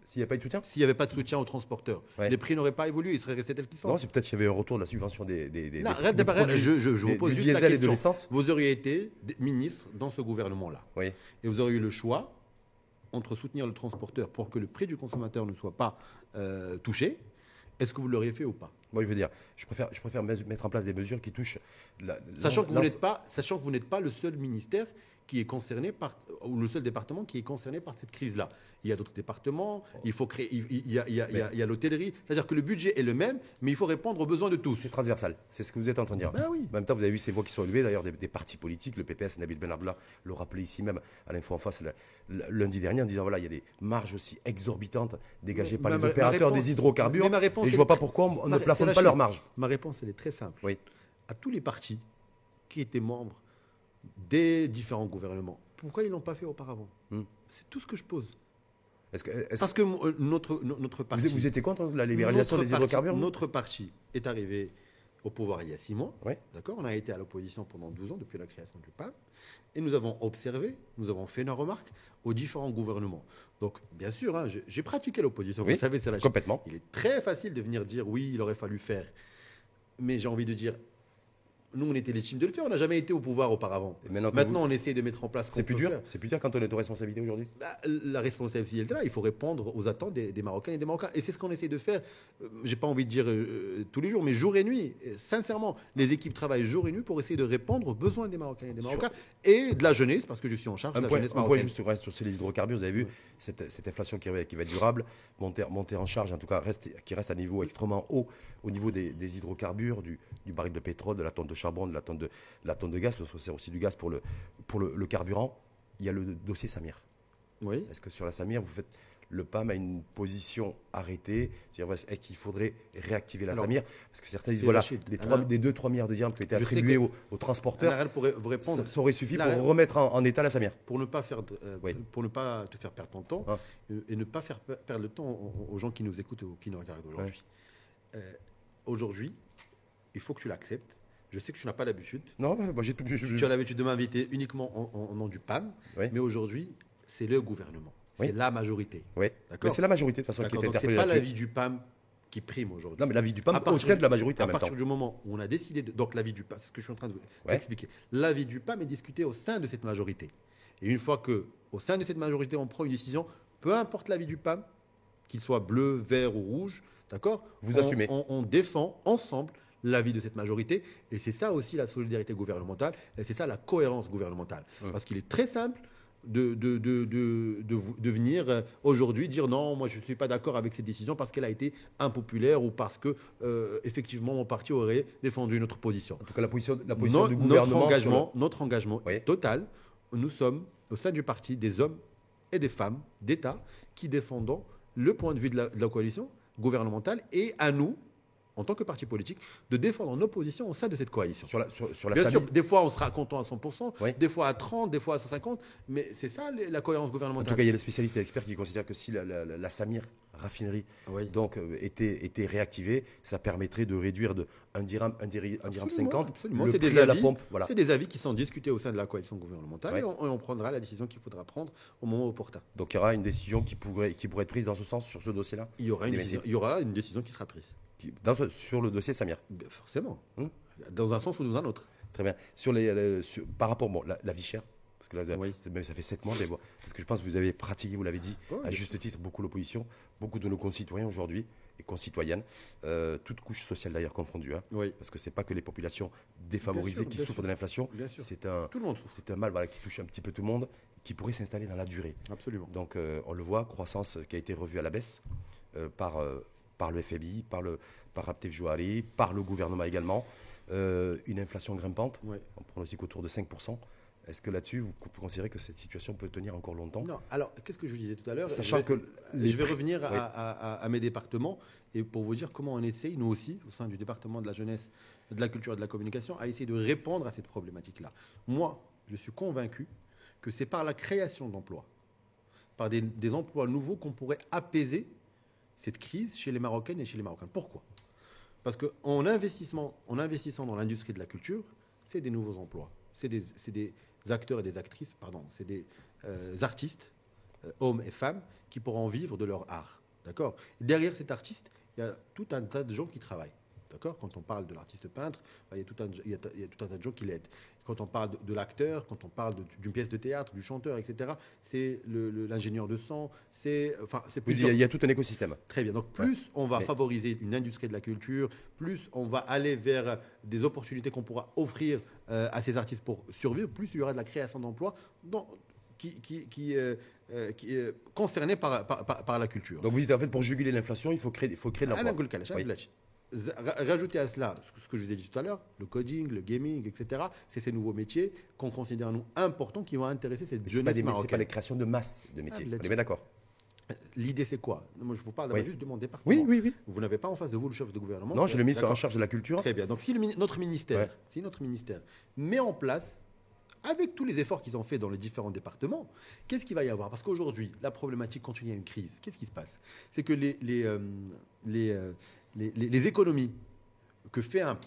S'il n'y a pas eu de soutien S'il n'y avait pas de soutien aux transporteurs, Ouais. les prix n'auraient pas évolué, ils seraient restés tels qu'ils sont. Non, c'est peut-être qu'il y avait un retour de la subvention des, des, des, Non, des- arrête produits- je, je- vous pose juste la diesel et de question. l'essence. Vous auriez été ministre dans ce gouvernement-là. Oui. Et vous auriez eu le choix entre soutenir le transporteur pour que le prix du consommateur ne soit pas euh, touché. Est-ce que vous l'auriez fait ou pas? Moi, je veux dire, je préfère, je préfère mes- mettre en place des mesures qui touchent. La, sachant que, vous l'ense- n'êtes pas, sachant que vous n'êtes pas le seul ministère qui est concerné par, ou le seul département qui est concerné par cette crise-là. Il y a d'autres départements, il faut créer, il, y a, l'hôtellerie. C'est-à-dire que le budget est le même, mais il faut répondre aux besoins de tous. C'est transversal, c'est ce que vous êtes en train de dire. Ben oui. En même temps, vous avez vu ces voix qui sont élevées, d'ailleurs, des, des partis politiques. Le PPS, Nabil Benabla, le rappelait ici même à l'info en face lundi dernier en disant voilà, il y a des marges aussi exorbitantes dégagées par Ma- les opérateurs réponse- des hydrocarbures. ma réponse et je est- vois pas pourquoi on, Ma- ne plafonne pas leurs marges. Ma réponse, elle est très simple. Oui. À tous les partis qui étaient membres des différents gouvernements, pourquoi ils ne l'ont pas fait auparavant? Hmm. C'est tout ce que je pose. Est-ce que, Parce que euh, notre, no- notre parti. vous, vous étiez contre la libéralisation des hydrocarbures Notre parti est arrivé au pouvoir il y a six mois. D'accord? On a été à l'opposition pendant 12 ans depuis la création du PAM. Et nous avons observé, nous avons fait nos remarques aux différents gouvernements. Donc, bien sûr, hein, j'ai- j'ai pratiqué l'opposition. Oui, Vous savez, c'est la Complètement. il est très facile de venir dire oui, il aurait fallu faire. Mais j'ai envie de dire, nous, on était légitime de le faire. On n'a jamais été au pouvoir auparavant. Et maintenant on essaie de mettre en place. ce C'est plus dur. C'est plus dur quand on est aux responsabilités aujourd'hui? Bah, la responsabilité est là. Il faut répondre aux attentes des, des Marocains et des Marocains. Et c'est ce qu'on essaie de faire. Euh, J'ai pas envie de dire euh, tous les jours, mais jour et nuit. Sincèrement, les équipes travaillent jour et nuit pour essayer de répondre aux besoins des Marocains et des Sur- Marocains et de la jeunesse, parce que je suis en charge Un de la point, jeunesse un point juste sur les hydrocarbures. Vous avez vu cette, cette inflation qui, va- qui va être durable, monter, monter en charge, en tout cas, reste, qui reste à niveau extrêmement haut au niveau des, des hydrocarbures, du, du baril de pétrole, de la tonne de charbon, de la tonne de, la tonne de gaz, parce que c'est aussi du gaz pour le, pour le, le carburant. Il y a le dossier Samir. Oui. Est-ce que sur la Samir, vous faites le PAM a une position arrêtée? C'est-à-dire est-ce qu'il faudrait réactiver la Samir? Parce que certains disent voilà, les, 3, 2-3 milliards de dirhams qui ont été attribués aux, transporteurs, vous répondre, ça, aurait suffi pour remettre en, état la Samir. Pour ne pas, faire, euh, pour ne pas te faire perdre ton temps ah. et ne pas faire perdre le temps aux, gens qui nous écoutent ou qui nous regardent aujourd'hui. Euh, aujourd'hui, il faut que tu l'acceptes. Je sais que tu n'as pas l'habitude. Non, moi j'ai tout. Tu as l'habitude de m'inviter uniquement en, nom du PAM. Mais aujourd'hui, c'est le gouvernement. C'est la majorité. Oui. Mais c'est la majorité de toute façon qui est interpellée. C'est pas l'avis du PAM qui prime aujourd'hui. Non, mais l'avis du PAM au sein de la majorité en même temps. À partir du moment où on a décidé, de, donc l'avis du PAM, c'est ce que je suis en train de vous expliquer. L'avis du PAM est discuté au sein de cette majorité. Et une fois que, au sein de cette majorité, on prend une décision, peu importe l'avis du PAM, qu'il soit bleu, vert ou rouge, d'accord Vous assumez. On, défend ensemble l'avis de cette majorité. Et c'est ça aussi la solidarité gouvernementale. Et c'est ça la cohérence gouvernementale. Parce qu'il est très simple de, de, de, de, venir euh, aujourd'hui dire non, moi je ne suis pas d'accord avec cette décision parce qu'elle a été impopulaire ou parce que euh, effectivement mon parti aurait défendu notre position. En tout cas, la position, la position du gouvernement. Notre engagement, notre engagement est total. Nous sommes au sein du parti des hommes et des femmes d'État qui défendons le point de vue de la coalition gouvernementale et à nous, en tant que parti politique, de défendre nos positions au sein de cette coalition. Sur la, sur, la Bien sûr, des fois on sera content à 100%, des fois à 30, des fois à 150, mais c'est ça la cohérence gouvernementale. En tout cas, il y a des spécialistes et experts qui considèrent que si la, Samir raffinerie donc, euh, était, était réactivée, ça permettrait de réduire de 1 dirham, 1 dirham, 50 absolument. le prix à la pompe. Voilà. C'est des avis qui sont discutés au sein de la coalition gouvernementale et, on, prendra la décision qu'il faudra prendre au moment opportun. Donc il y aura une décision qui pourrait, qui pourrait être prise dans ce sens sur ce dossier-là il, y aura une il y aura une décision qui sera prise sur le dossier Samir Forcément. Hum dans un sens ou dans un autre. Très bien. Sur les, par rapport bon, la, vie chère, parce que là, même ça fait sept mois, mais parce que je pense que vous avez pratiqué, vous l'avez dit, à juste titre, beaucoup l'opposition, beaucoup de nos concitoyens aujourd'hui et concitoyennes, euh, toutes couches sociales d'ailleurs confondues, hein, parce que c'est pas que les populations défavorisées qui souffrent de l'inflation, c'est un, c'est un mal voilà, qui touche un petit peu tout le monde, qui pourrait s'installer dans la durée. Absolument. Donc euh, on le voit, croissance qui a été revue à la baisse euh, par par le FMI, par, le, par Jouari, par le gouvernement également. Euh, une inflation grimpante, on pronostique autour de 5%. Est-ce que là-dessus, vous considérez que cette situation peut tenir encore longtemps? Non. Alors, qu'est-ce que je disais tout à l'heure? Sachant que je vais revenir à, mes départements et pour vous dire comment on essaye, nous aussi, au sein du département de la jeunesse, de la culture et de la communication, à essayer de répondre à cette problématique-là. Moi, je suis convaincu que c'est par la création d'emplois, par des, des emplois nouveaux qu'on pourrait apaiser cette crise chez les Marocaines et chez les Marocains. Pourquoi? Parce qu'en en investissant dans l'industrie de la culture, c'est des nouveaux emplois. C'est des, des, acteurs et des actrices, pardon, c'est des euh, artistes, euh, hommes et femmes, qui pourront vivre de leur art. D'accord? Derrière cet artiste, il y a tout un tas de gens qui travaillent. D'accord? Quand on parle de l'artiste peintre, bah, il, y a tout un, il, y a, tout un tas de gens qui l'aident. Quand on parle de, l'acteur, quand on parle d'une pièce de théâtre, du chanteur, etc., c'est l'ingénieur de son, c'est. Enfin, il, y a, tout un écosystème. Très bien. Donc, plus on va favoriser une industrie de la culture, plus on va aller vers des opportunités qu'on pourra offrir euh, à ces artistes pour survivre, plus il y aura de la création d'emplois qui, qui, qui, euh, euh, qui est concerné par, par, la culture. Donc vous dites en fait pour juguler l'inflation, il faut créer, il faut créer de l'emploi rajouter à cela ce que je vous ai dit tout à l'heure, le coding, le gaming, etc. C'est ces nouveaux métiers qu'on considère nous importants qui vont intéresser cette jeunesse pas marocaine. C'est pas les créations de masse de métiers. Ah, On est bien d'accord. L'idée, c'est quoi? Moi, je vous parle juste de mon département. Oui, oui, oui. Vous n'avez pas en face de vous le chef de gouvernement. Non, je le ministre en charge de la culture. Très bien. Donc, si notre ministère, si notre ministère met en place, avec tous les efforts qu'ils ont fait dans les différents départements, qu'est-ce qu'il va y avoir? Parce qu'aujourd'hui, la problématique, y a une crise, qu'est-ce qui se passe? C'est que les, les, euh, les, euh, les, économies que fait un,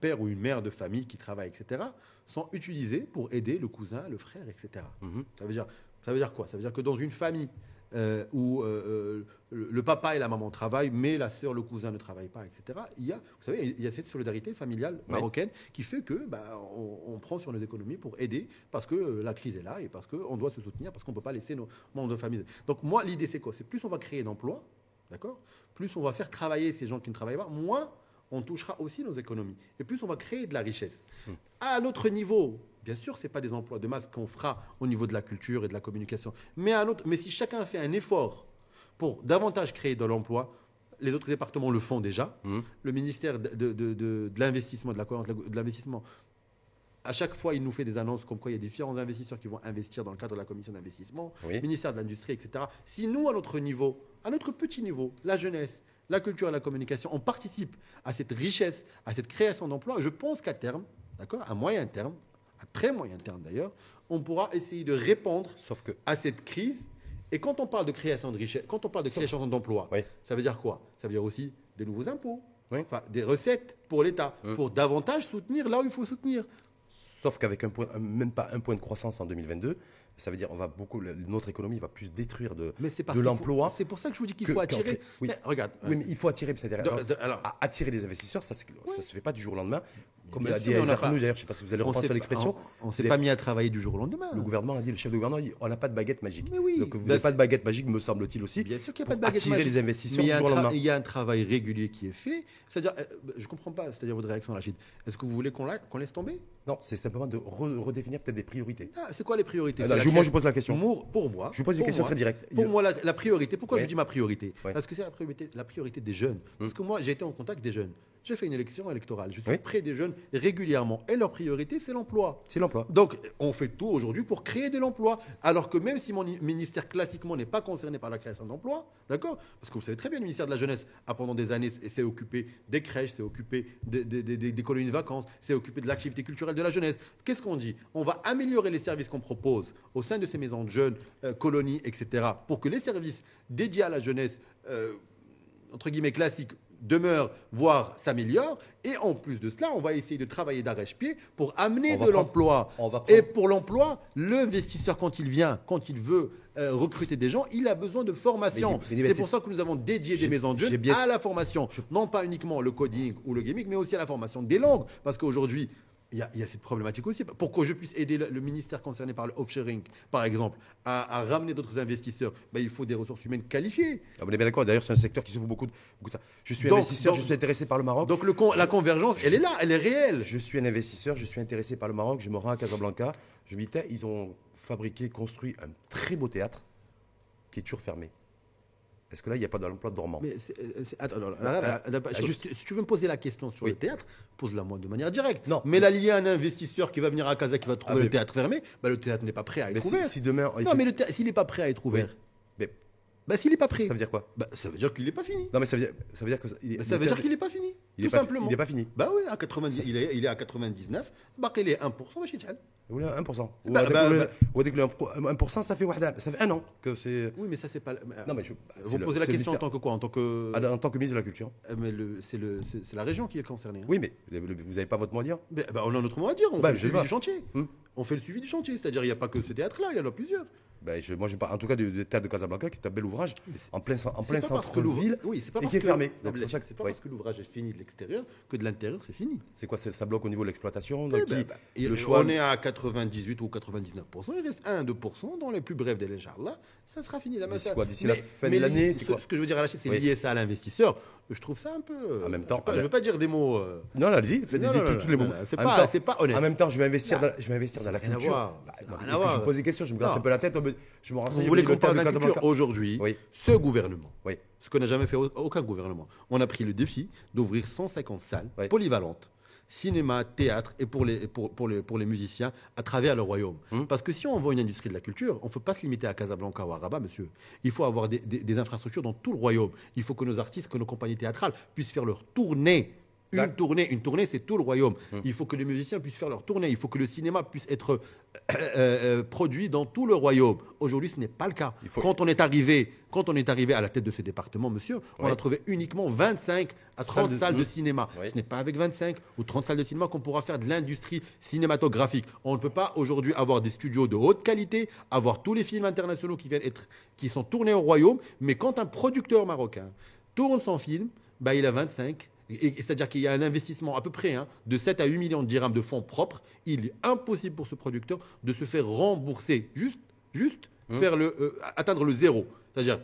père ou une mère de famille qui travaille, etc., sont utilisées pour aider le cousin, le frère, etc. Mhm. Ça, veut dire, ça veut dire quoi? Ça veut dire que dans une famille euh, où euh, euh, le, papa et la maman travaillent, mais la sœur, le cousin ne travaillent pas, etc. Il y a, vous savez, il y a cette solidarité familiale marocaine qui fait que bah, on, prend sur nos économies pour aider parce que la crise est là et parce qu'on doit se soutenir, parce qu'on ne peut pas laisser nos membres de famille. Donc moi, l'idée c'est quoi? C'est plus on va créer d'emplois, D'accord? Plus on va faire travailler ces gens qui ne travaillent pas, moins on touchera aussi nos économies. Et plus on va créer de la richesse. Hmm. À notre niveau, bien sûr, ce n'est pas des emplois de masse qu'on fera au niveau de la culture et de la communication. Mais, à notre, mais si chacun fait un effort pour davantage créer de l'emploi, les autres départements le font déjà. Hmm. Le ministère de, de, de, de l'investissement, de la de l'investissement à chaque fois, il nous fait des annonces comme quoi il y a différents investisseurs qui vont investir dans le cadre de la commission d'investissement, Oui. ministère de l'Industrie, etc. Si nous, à notre niveau, à notre petit niveau, la jeunesse, la culture et la communication, on participe à cette richesse, à cette création d'emplois, je pense qu'à terme, d'accord, à moyen terme, à très moyen terme d'ailleurs, on pourra essayer de répondre Sauf que à cette crise. Et quand on parle de création de richesse, quand on parle de création d'emplois, Oui. ça veut dire quoi? Ça veut dire aussi des nouveaux impôts, Oui. enfin, des recettes pour l'État, pour davantage soutenir là où il faut soutenir. Sauf qu'avec un point, un- même pas un point de croissance en 2022, ça veut dire on va beaucoup, notre économie va plus détruire de, Mais de l'emploi. C'est pour ça que je vous dis qu'il que- faut attirer. cré- oui. Mais regarde. Oui, mais il faut attirer, alors, de- alors- attirer les investisseurs, ça, c'est- ça se fait pas du jour au lendemain. Comme l'a dit pas- d'ailleurs, je ne sais pas si vous allez reprendre sur pas- l'expression. On, on s'est pas mis à travailler du jour au lendemain. Le gouvernement a dit, le chef de gouvernement a dit, on n'a pas de baguette magique. Mais oui. Donc vous Bah, n'avez pas c'est- de baguette magique, me semble-t-il aussi. Bien sûr qu'il n'y a pas de baguette attirer magique. les investisseurs Mais il y, du jour au lendemain. il y a un travail régulier qui est fait. C'est-à-dire, euh, je ne comprends pas, c'est-à-dire votre réaction, Rachid. Est-ce que vous voulez qu'on la- qu'on laisse tomber? Non, c'est simplement de re- redéfinir peut-être des priorités. Ah, C'est quoi les priorités? Ah, moi, je pose la question. Pour, moi. Je vous pose une question très directe. Pour moi, la, priorité, pourquoi je dis ma priorité? Parce que c'est la priorité, la priorité des jeunes. Parce que moi, j'ai été en contact des jeunes. J'ai fait une élection électorale. Je suis Oui. près des jeunes régulièrement. Et leur priorité, c'est l'emploi. C'est l'emploi. Donc, on fait tout aujourd'hui pour créer de l'emploi. Alors que même si mon ministère, classiquement, n'est pas concerné par la création d'emplois, d'accord Parce que vous savez très bien, le ministère de la Jeunesse a pendant des années s'est occupé des crèches, s'est occupé des, des- des- des- des colonies de vacances, s'est occupé de l'activité culturelle de la jeunesse. Qu'est-ce qu'on dit? On va améliorer les services qu'on propose au sein de ces maisons de jeunes, euh, colonies, etc. Pour que les services dédiés à la jeunesse, euh, entre guillemets, classiques, demeurent, voire s'améliorent. Et en plus de cela, on va essayer de travailler d'arrache-pied pour amener de l'emploi. Et pour l'emploi, l'investisseur, quand il vient, quand il veut euh, recruter des gens, il a besoin de formation. C'est pour ça que nous avons dédié des maisons de jeunes bien- à la formation. Non pas uniquement le coding ou le gaming, mais aussi à la formation des langues. Parce qu'aujourd'hui, il y, a, il y a cette problématique aussi. Pour que je puisse aider le, le ministère concerné par le offshoring, par exemple, à, à ramener d'autres investisseurs, ben, il faut des ressources humaines qualifiées. Ah, On est bien d'accord. D'ailleurs, c'est un secteur qui souffre beaucoup de, beaucoup de ça. Je suis Donc- investisseur, donc- je suis intéressé par le Maroc. Donc le con- la convergence, elle est là, elle est réelle. Je suis un investisseur, je suis intéressé par le Maroc, je me rends à Casablanca. Je me dis, ils ont fabriqué, construit un très beau théâtre qui est toujours fermé. Est-ce que là, il n'y a pas d'emploi dormant Mais c'est- c'est- attends, non, là, là, là, là, je- juste- si tu veux me poser la question sur Oui. le théâtre, pose-la moi de manière directe. Non. Mais là, lié à un investisseur qui va venir à Casa, qui va trouver Ah, mais- le théâtre fermé, bah, le théâtre n'est pas prêt à être Mais ouvert. si demain. il non, fait- mais le thé- s'il n'est pas prêt à être ouvert, bah, s'il n'est pas prêt, ça veut dire quoi bah, ça veut dire qu'il n'est pas fini. Non, mais ça veut dire, ça veut dire que. il est- Bah, le ça veut dire théâtre- qu'il n'est pas fini. il tout est pas- simplement. il est pas fini. Bah oui, à 90, il, est, il est à 99, bah, il est 1%, bah, chez Tchal. Oui, 1%. Ou Bah, avec bah, le- bah. ou avec le 1%, ça fait, ça fait un an que c'est. Oui, mais ça, c'est pas. le- Non, mais je- vous le- posez la question en tant que quoi En tant que. Ah, En tant que ministre de la Culture. Euh, Mais c'est le- c'est- la région qui est concernée. hein. Oui, mais vous n'avez pas votre mot à dire ben, on a notre mot à dire, on Bah, fait le suivi du chantier. Hmm. On fait le suivi du chantier, c'est-à-dire il n'y a pas que ce théâtre-là, il y en a plusieurs. Ben, je, Moi, je parle en tout cas du, du théâtre de Casablanca, qui est un bel ouvrage, en plein, en plein centre-ville, oui, et qui est fermé. C'est chaque- pas oui. parce que l'ouvrage est fini de l'extérieur que de l'intérieur c'est fini. C'est quoi Ça bloque au niveau de l'exploitation donc ben, ben, et Le choix. On est à 98 ou 99%, il reste 1-2% dans les plus brefs délais, Inch'Allah, ça sera fini. D'ici Ça- quoi D'ici la mais- fin de l'année, c'est ce que je veux dire, Rachid, c'est Oui. lié ça à l'investisseur. Je trouve ça un peu. En même temps, je ben- veux pas dire des mots. euh, Non, non, allez-y, faites Non, dites non, tous non, tous les non, mots. non, c'est En même pas- temps- c'est pas honnête. En même temps, je vais investir, Non. dans, je vais investir dans la Rien à culture. voir. Bah, Rien à voir. je pose des questions, je me gratte Non. un peu la tête, je me renseigne. Vous voulez le qu'on parle de la culture aujourd'hui Oui. Ce gouvernement, Oui. ce que n'a jamais fait au- aucun gouvernement, on a pris le défi d'ouvrir 150 salles Oui. polyvalentes, cinéma, théâtre et pour les, pour, pour les, pour les musiciens à travers le royaume. Hum. Parce que si on veut une industrie de la culture, on ne peut pas se limiter à Casablanca ou à Rabat, monsieur. Il faut avoir des, des- des infrastructures dans tout le royaume. Il faut que nos artistes, que nos compagnies théâtrales puissent faire leur tournée. Une tournée, une tournée, c'est tout le royaume. Hum. Il faut que les musiciens puissent faire leur tournée. Il faut que le cinéma puisse être euh, euh, produit dans tout le royaume. Aujourd'hui, ce n'est pas le cas. Faut- Quand on est arrivé, quand on est arrivé à la tête de ce département, monsieur, on a trouvé uniquement 25 à 30 Salles de- salles de cinéma. Ce n'est pas avec 25 ou 30 salles de cinéma qu'on pourra faire de l'industrie cinématographique. On ne peut pas aujourd'hui avoir des studios de haute qualité, avoir tous les films internationaux qui viennent être, qui sont tournés au royaume, mais quand un producteur marocain tourne son film, bah, il a 25. Et- C'est-à-dire qu'il y a un investissement à peu près hein, de 7 à 8 millions de dirhams de fonds propres. Il est impossible pour ce producteur de se faire rembourser. Juste, juste faire le, euh, atteindre le zéro. C'est-à-dire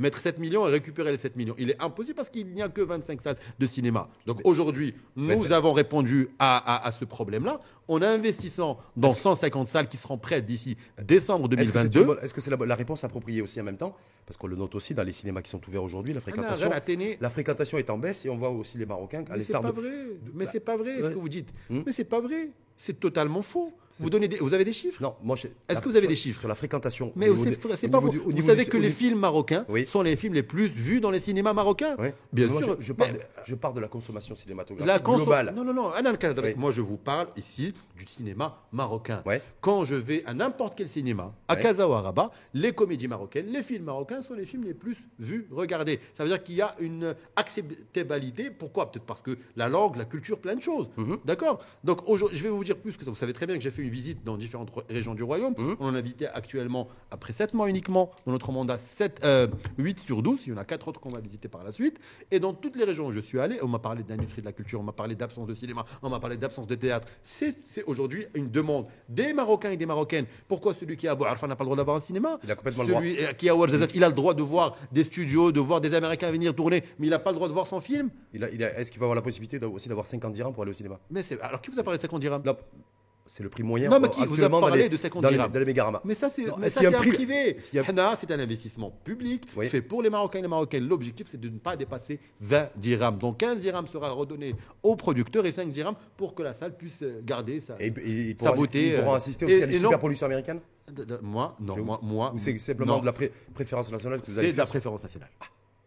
mettre 7 millions et récupérer les 7 millions. Il est impossible parce qu'il n'y a que 25 salles de cinéma. Donc aujourd'hui, nous 25. avons répondu à, à- à ce problème-là en investissant dans 150 salles qui seront prêtes d'ici décembre Est-ce que c'est 2022. une bonne- est-ce que c'est la, bonne- la réponse appropriée aussi en même temps? Parce qu'on le note aussi dans les cinémas qui sont ouverts aujourd'hui, la fréquentation, Reine Athénée. la fréquentation est en baisse et on voit aussi les Marocains, à Mais c'est pas de. vrai. Mais c'est pas vrai ce que vous dites. Hmm? Mais c'est pas vrai. C'est totalement faux. Vous, donnez des- vous avez des chiffres? Non, moi, Est-ce que vous avez des chiffres? Sur la fréquentation. Mais c'est pas faux. du- Vous savez du- que les films marocains Oui. sont les films les plus vus dans les cinémas marocains Oui. Bien sûr. Je, je parle, Mais- je parle de la consommation cinématographique La globale. Non, non, non. Oui. Moi, je vous parle ici du cinéma marocain. Quand je vais à n'importe quel cinéma, à. Casa ou à Rabat, les comédies marocaines, les films marocains sont les films les plus vus, regardés. Ça veut dire qu'il y a une acceptabilité. Pourquoi? Peut-être parce que la langue, la culture, plein de choses. Mhm. D'accord? Donc, aujourd'hui, je vais vous dire plus que ça. Vous savez très bien que j'ai fait une visite dans différentes re- régions du royaume. Mhm. On en a invité actuellement, après 7 mois uniquement, dans notre mandat 7, 8 sur 12. Il y en a 4 autres qu'on va visiter par la suite. Et dans toutes les régions où je suis allé, on m'a parlé de l'industrie de la culture, on m'a parlé d'absence de cinéma, on m'a parlé d'absence de théâtre. C'est aujourd'hui une demande des Marocains et des Marocaines. Pourquoi celui qui a Abou Arfa n'a pas le droit d'avoir un cinéma? Il a complètement le celui qui a Ouarzazat, il a le droit de voir des studios, de voir des Américains venir tourner, mais il n'a pas le droit de voir son film? Il a- il a- Est-ce qu'il va avoir la possibilité aussi d'avoir 50 dirhams pour aller au cinéma? Mais alors qui vous a parlé de 50 dirhams? Là, C'est le prix moyen Non, mais qui vous a parlé de 50 dans les, dirhams dans les Mégaраmas. Mais ça, c'est un un prix- privé. Hana, c'est un investissement public Oui. fait pour les Marocains et les Marocaines. L'objectif, c'est de ne pas dépasser 20 dirhams. Donc 15 dirhams sera redonné aux producteurs et 5 dirhams pour que la salle puisse euh, garder sa, Et, et sa beauté. ils pourront euh, assister aussi à et la non, superpollution américaine de- de- Moi, non, moi, moi. Ou c'est simplement non. de la pré- préférence nationale que vous allez C'est de la préférence nationale.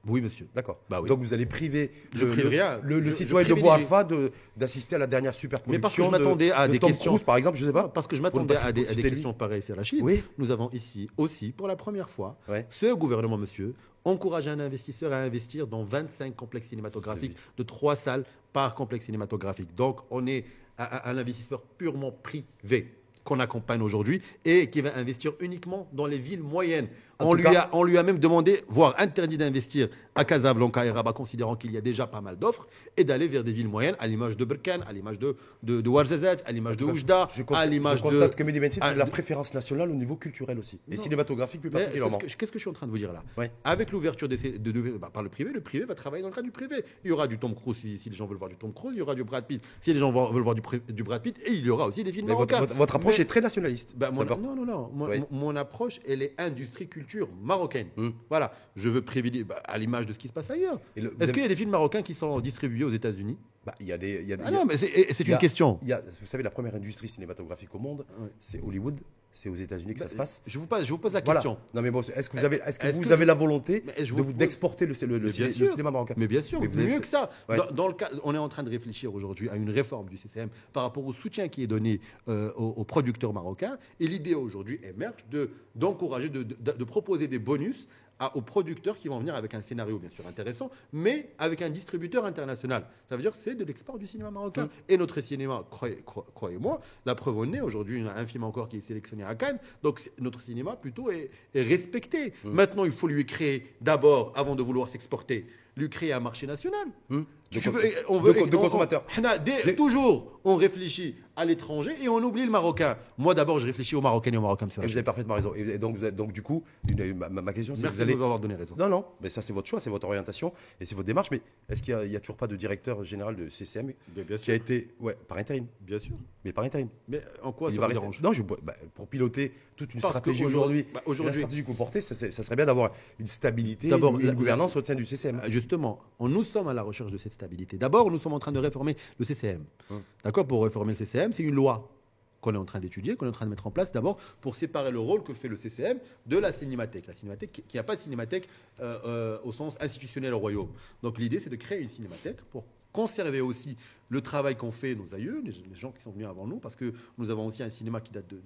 Oui, monsieur. D'accord. Bah oui. Donc vous allez priver Je le, prive le- rien. le- le Je- je citoyen de de- d'assister à la dernière superproduction Mais parce que je m'attendais à de des Tom questions. Cruise, par exemple, je sais pas. Parce que je m'attendais à des, à questions pareilles, c'est Rachid. Oui. Nous avons ici aussi, pour la première fois, Ouais. ce gouvernement, monsieur, encourage un investisseur à investir dans 25 complexes cinématographiques de 3 salles par complexe cinématographique. Donc, on est à, à- à un investisseur purement privé qu'on accompagne aujourd'hui et qui va investir uniquement dans les villes moyennes. On lui, cas- a, on lui a même demandé, voire interdit d'investir à Casablanca et Rabat, considérant qu'il y a déjà pas mal d'offres, et d'aller vers des villes moyennes, à l'image de Berkane, à l'image de, de, de Ouarzazate, à l'image de Oujda, Je à l'image je de... constate que Mehdi Ben Ah, de la préférence nationale au niveau culturel aussi. Et Non. cinématographique plus particulièrement. que- Qu'est-ce que je suis en train de vous dire là Ouais. Avec l'ouverture de, de- bah, par le privé, le privé va travailler dans le cadre du privé. Il y aura du Tom Cruise si, si les gens veulent voir du Tom Cruise, il y aura du Brad Pitt si les gens veulent voir du, Brad Pitt, et il y aura aussi des films Mais votre, marocains. votre- votre approche Mais- est très nationaliste. bah, mon, non, non, non. Mon, approche, elle est marocaine. Hmm. Voilà. Je veux privilégier, bah, à l'image de ce qui se passe ailleurs. Est-ce avez- qu'il y a des films marocains qui sont distribués aux États-Unis? Bah, Il y a des. il y a Ah non, mais c'est y a- une question. il y a- vous savez, la première industrie cinématographique au monde, Ouais. c'est Hollywood. C'est aux États-Unis que ça se passe. Je vous pose, je vous pose la Voilà. question. Non mais bon, est-ce que vous avez, est-ce que Est-ce vous que avez je- la volonté je de d'exporter le, le, le, cinéma marocain Mais bien sûr, Mais vous mieux êtes- que ça. Ouais. Dans, dans le cas, on est en train de réfléchir aujourd'hui à une réforme du CCM par rapport au soutien qui est donné euh, aux, aux producteurs marocains. Et l'idée aujourd'hui émerge de d'encourager, de, de- de proposer des bonus à- aux producteurs qui vont venir avec un scénario bien sûr intéressant, mais avec un distributeur international. Ça veut dire que c'est de l'export du cinéma marocain. Et notre cinéma, croyez- cro- croyez-moi, la preuve en est, aujourd'hui, il y a un film encore qui est sélectionné à Cannes, donc notre cinéma plutôt est, est respecté. Maintenant, il faut lui créer d'abord, avant de vouloir s'exporter, lui créer un marché national. De Tu veux- on veut, de co- de on- on- consommateurs. Dès- Toujours, on réfléchit à l'étranger et on oublie le marocain. Moi, d'abord, je réfléchis aux Marocains et aux Marocains. Et vous avez parfaitement raison. Et donc, vous êtes- donc du coup, une- ma, ma question, c'est Merci vous allez. de nous avoir donné raison. Non, non, mais ça c'est votre choix, c'est votre orientation et c'est votre démarche. Mais est-ce qu'il n'y a, toujours pas de directeur général de CCM Bien, bien qui a été, ouais, par intérim, Bien sûr. mais par intérim. Mais en quoi Il ça va vous rester- dérange? Non, je, bah, pour piloter toute une Parce stratégie aujourd'hui. bah, la stratégie que vous portez, ça, serait bien d'avoir une stabilité, D'abord, une, une la- gouvernance au sein du CCM. Euh, Justement, on, nous sommes à la recherche de cette stabilité. D'abord, nous sommes en train de réformer le CCM. Hum. D'accord Pour réformer le CCM, c'est une loi qu'on est en train d'étudier, qu'on est en train de mettre en place d'abord pour séparer le rôle que fait le CCM de la cinémathèque. La cinémathèque, qui- qui n'a pas de cinémathèque euh, euh, au sens institutionnel au royaume. Donc l'idée, c'est de créer une cinémathèque pour conserver aussi le travail qu'ont fait nos aïeux, les, gens qui sont venus avant nous, parce que nous avons aussi un cinéma qui date de-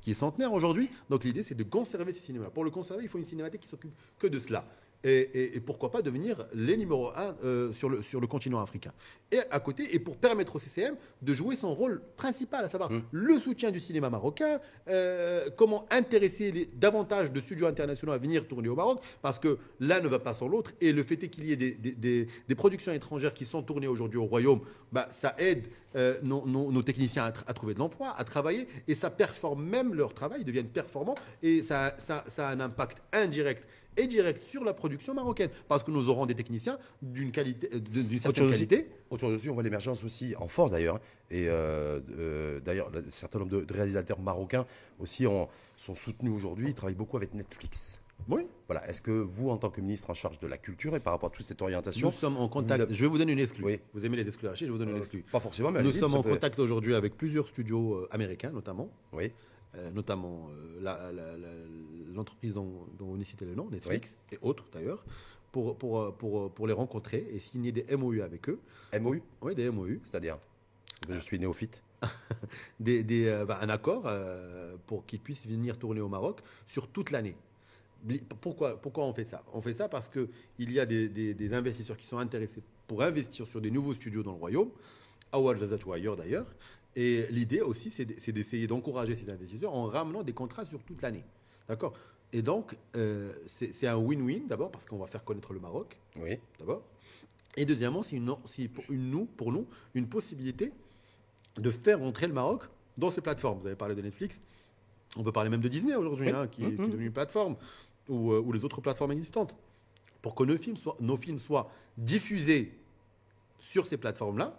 qui est centenaire aujourd'hui. Donc l'idée, c'est de conserver ce cinéma. Pour le conserver, il faut une cinémathèque qui s'occupe que de cela. Et, et- et pourquoi pas devenir les numéros un euh, sur, le, sur le continent africain. Et à côté, et pour permettre au CCM de jouer son rôle principal, à savoir le soutien du cinéma marocain, euh, comment intéresser les- davantage de studios internationaux à venir tourner au Maroc, parce que l'un ne va pas sans l'autre, et le fait est qu'il y ait des, des- des- des productions étrangères qui sont tournées aujourd'hui au Royaume, bah, ça aide euh, nos, nos- nos techniciens à, tr- à trouver de l'emploi, à travailler, et ça performe même leur travail, ils deviennent performants, et ça, ça- ça a un impact indirect et direct sur la production marocaine, parce que nous aurons des techniciens d'une qualité, euh, d'une Autre certaine qualité. aussi, on voit l'émergence aussi en force d'ailleurs. hein. Et euh, euh, d'ailleurs, un certain nombre de, réalisateurs marocains aussi ont- sont soutenus aujourd'hui. Ils travaillent beaucoup avec Netflix. Oui. Voilà. Est-ce que vous, en tant que ministre en charge de la culture et par rapport à toute cette orientation, Nous sommes en contact. avez- Je vais vous donner une exclue. Oui. Vous aimez les exclus je vais vous donner une exclue. pas forcément, mais Nous sommes en peut- contact aujourd'hui avec plusieurs studios américains, notamment. Oui. Euh, notamment euh, l'entreprise dont, dont vous venez citer le nom, Netflix, et autres d'ailleurs, pour, pour, pour, pour les rencontrer et signer des MOU avec eux. MOU, Oui, des MOU. c'est-à-dire je suis néophyte. Des, des, euh, bah, un accord euh, pour qu'ils puissent venir tourner au Maroc sur toute l'année. Pourquoi, pourquoi on fait ça? On fait ça parce qu'il y a des, des- des investisseurs qui sont intéressés pour investir sur des nouveaux studios dans le royaume, à Ouadjazat ou ailleurs d'ailleurs. Et l'idée aussi, c'est d'essayer d'encourager ces investisseurs en ramenant des contrats sur toute l'année. D'accord? Et donc, euh, c'est un win-win d'abord parce qu'on va faire connaître le Maroc, Oui. d'abord. Et deuxièmement, c'est une, pour, une, nous, pour nous une possibilité de faire entrer le Maroc dans ces plateformes. Vous avez parlé de Netflix, on peut parler même de Disney aujourd'hui, Oui. hein, qui, est- qui est Mhm. devenue une plateforme, ou, euh, ou les autres plateformes existantes. Pour que nos films soient, nos films soient diffusés sur ces plateformes-là,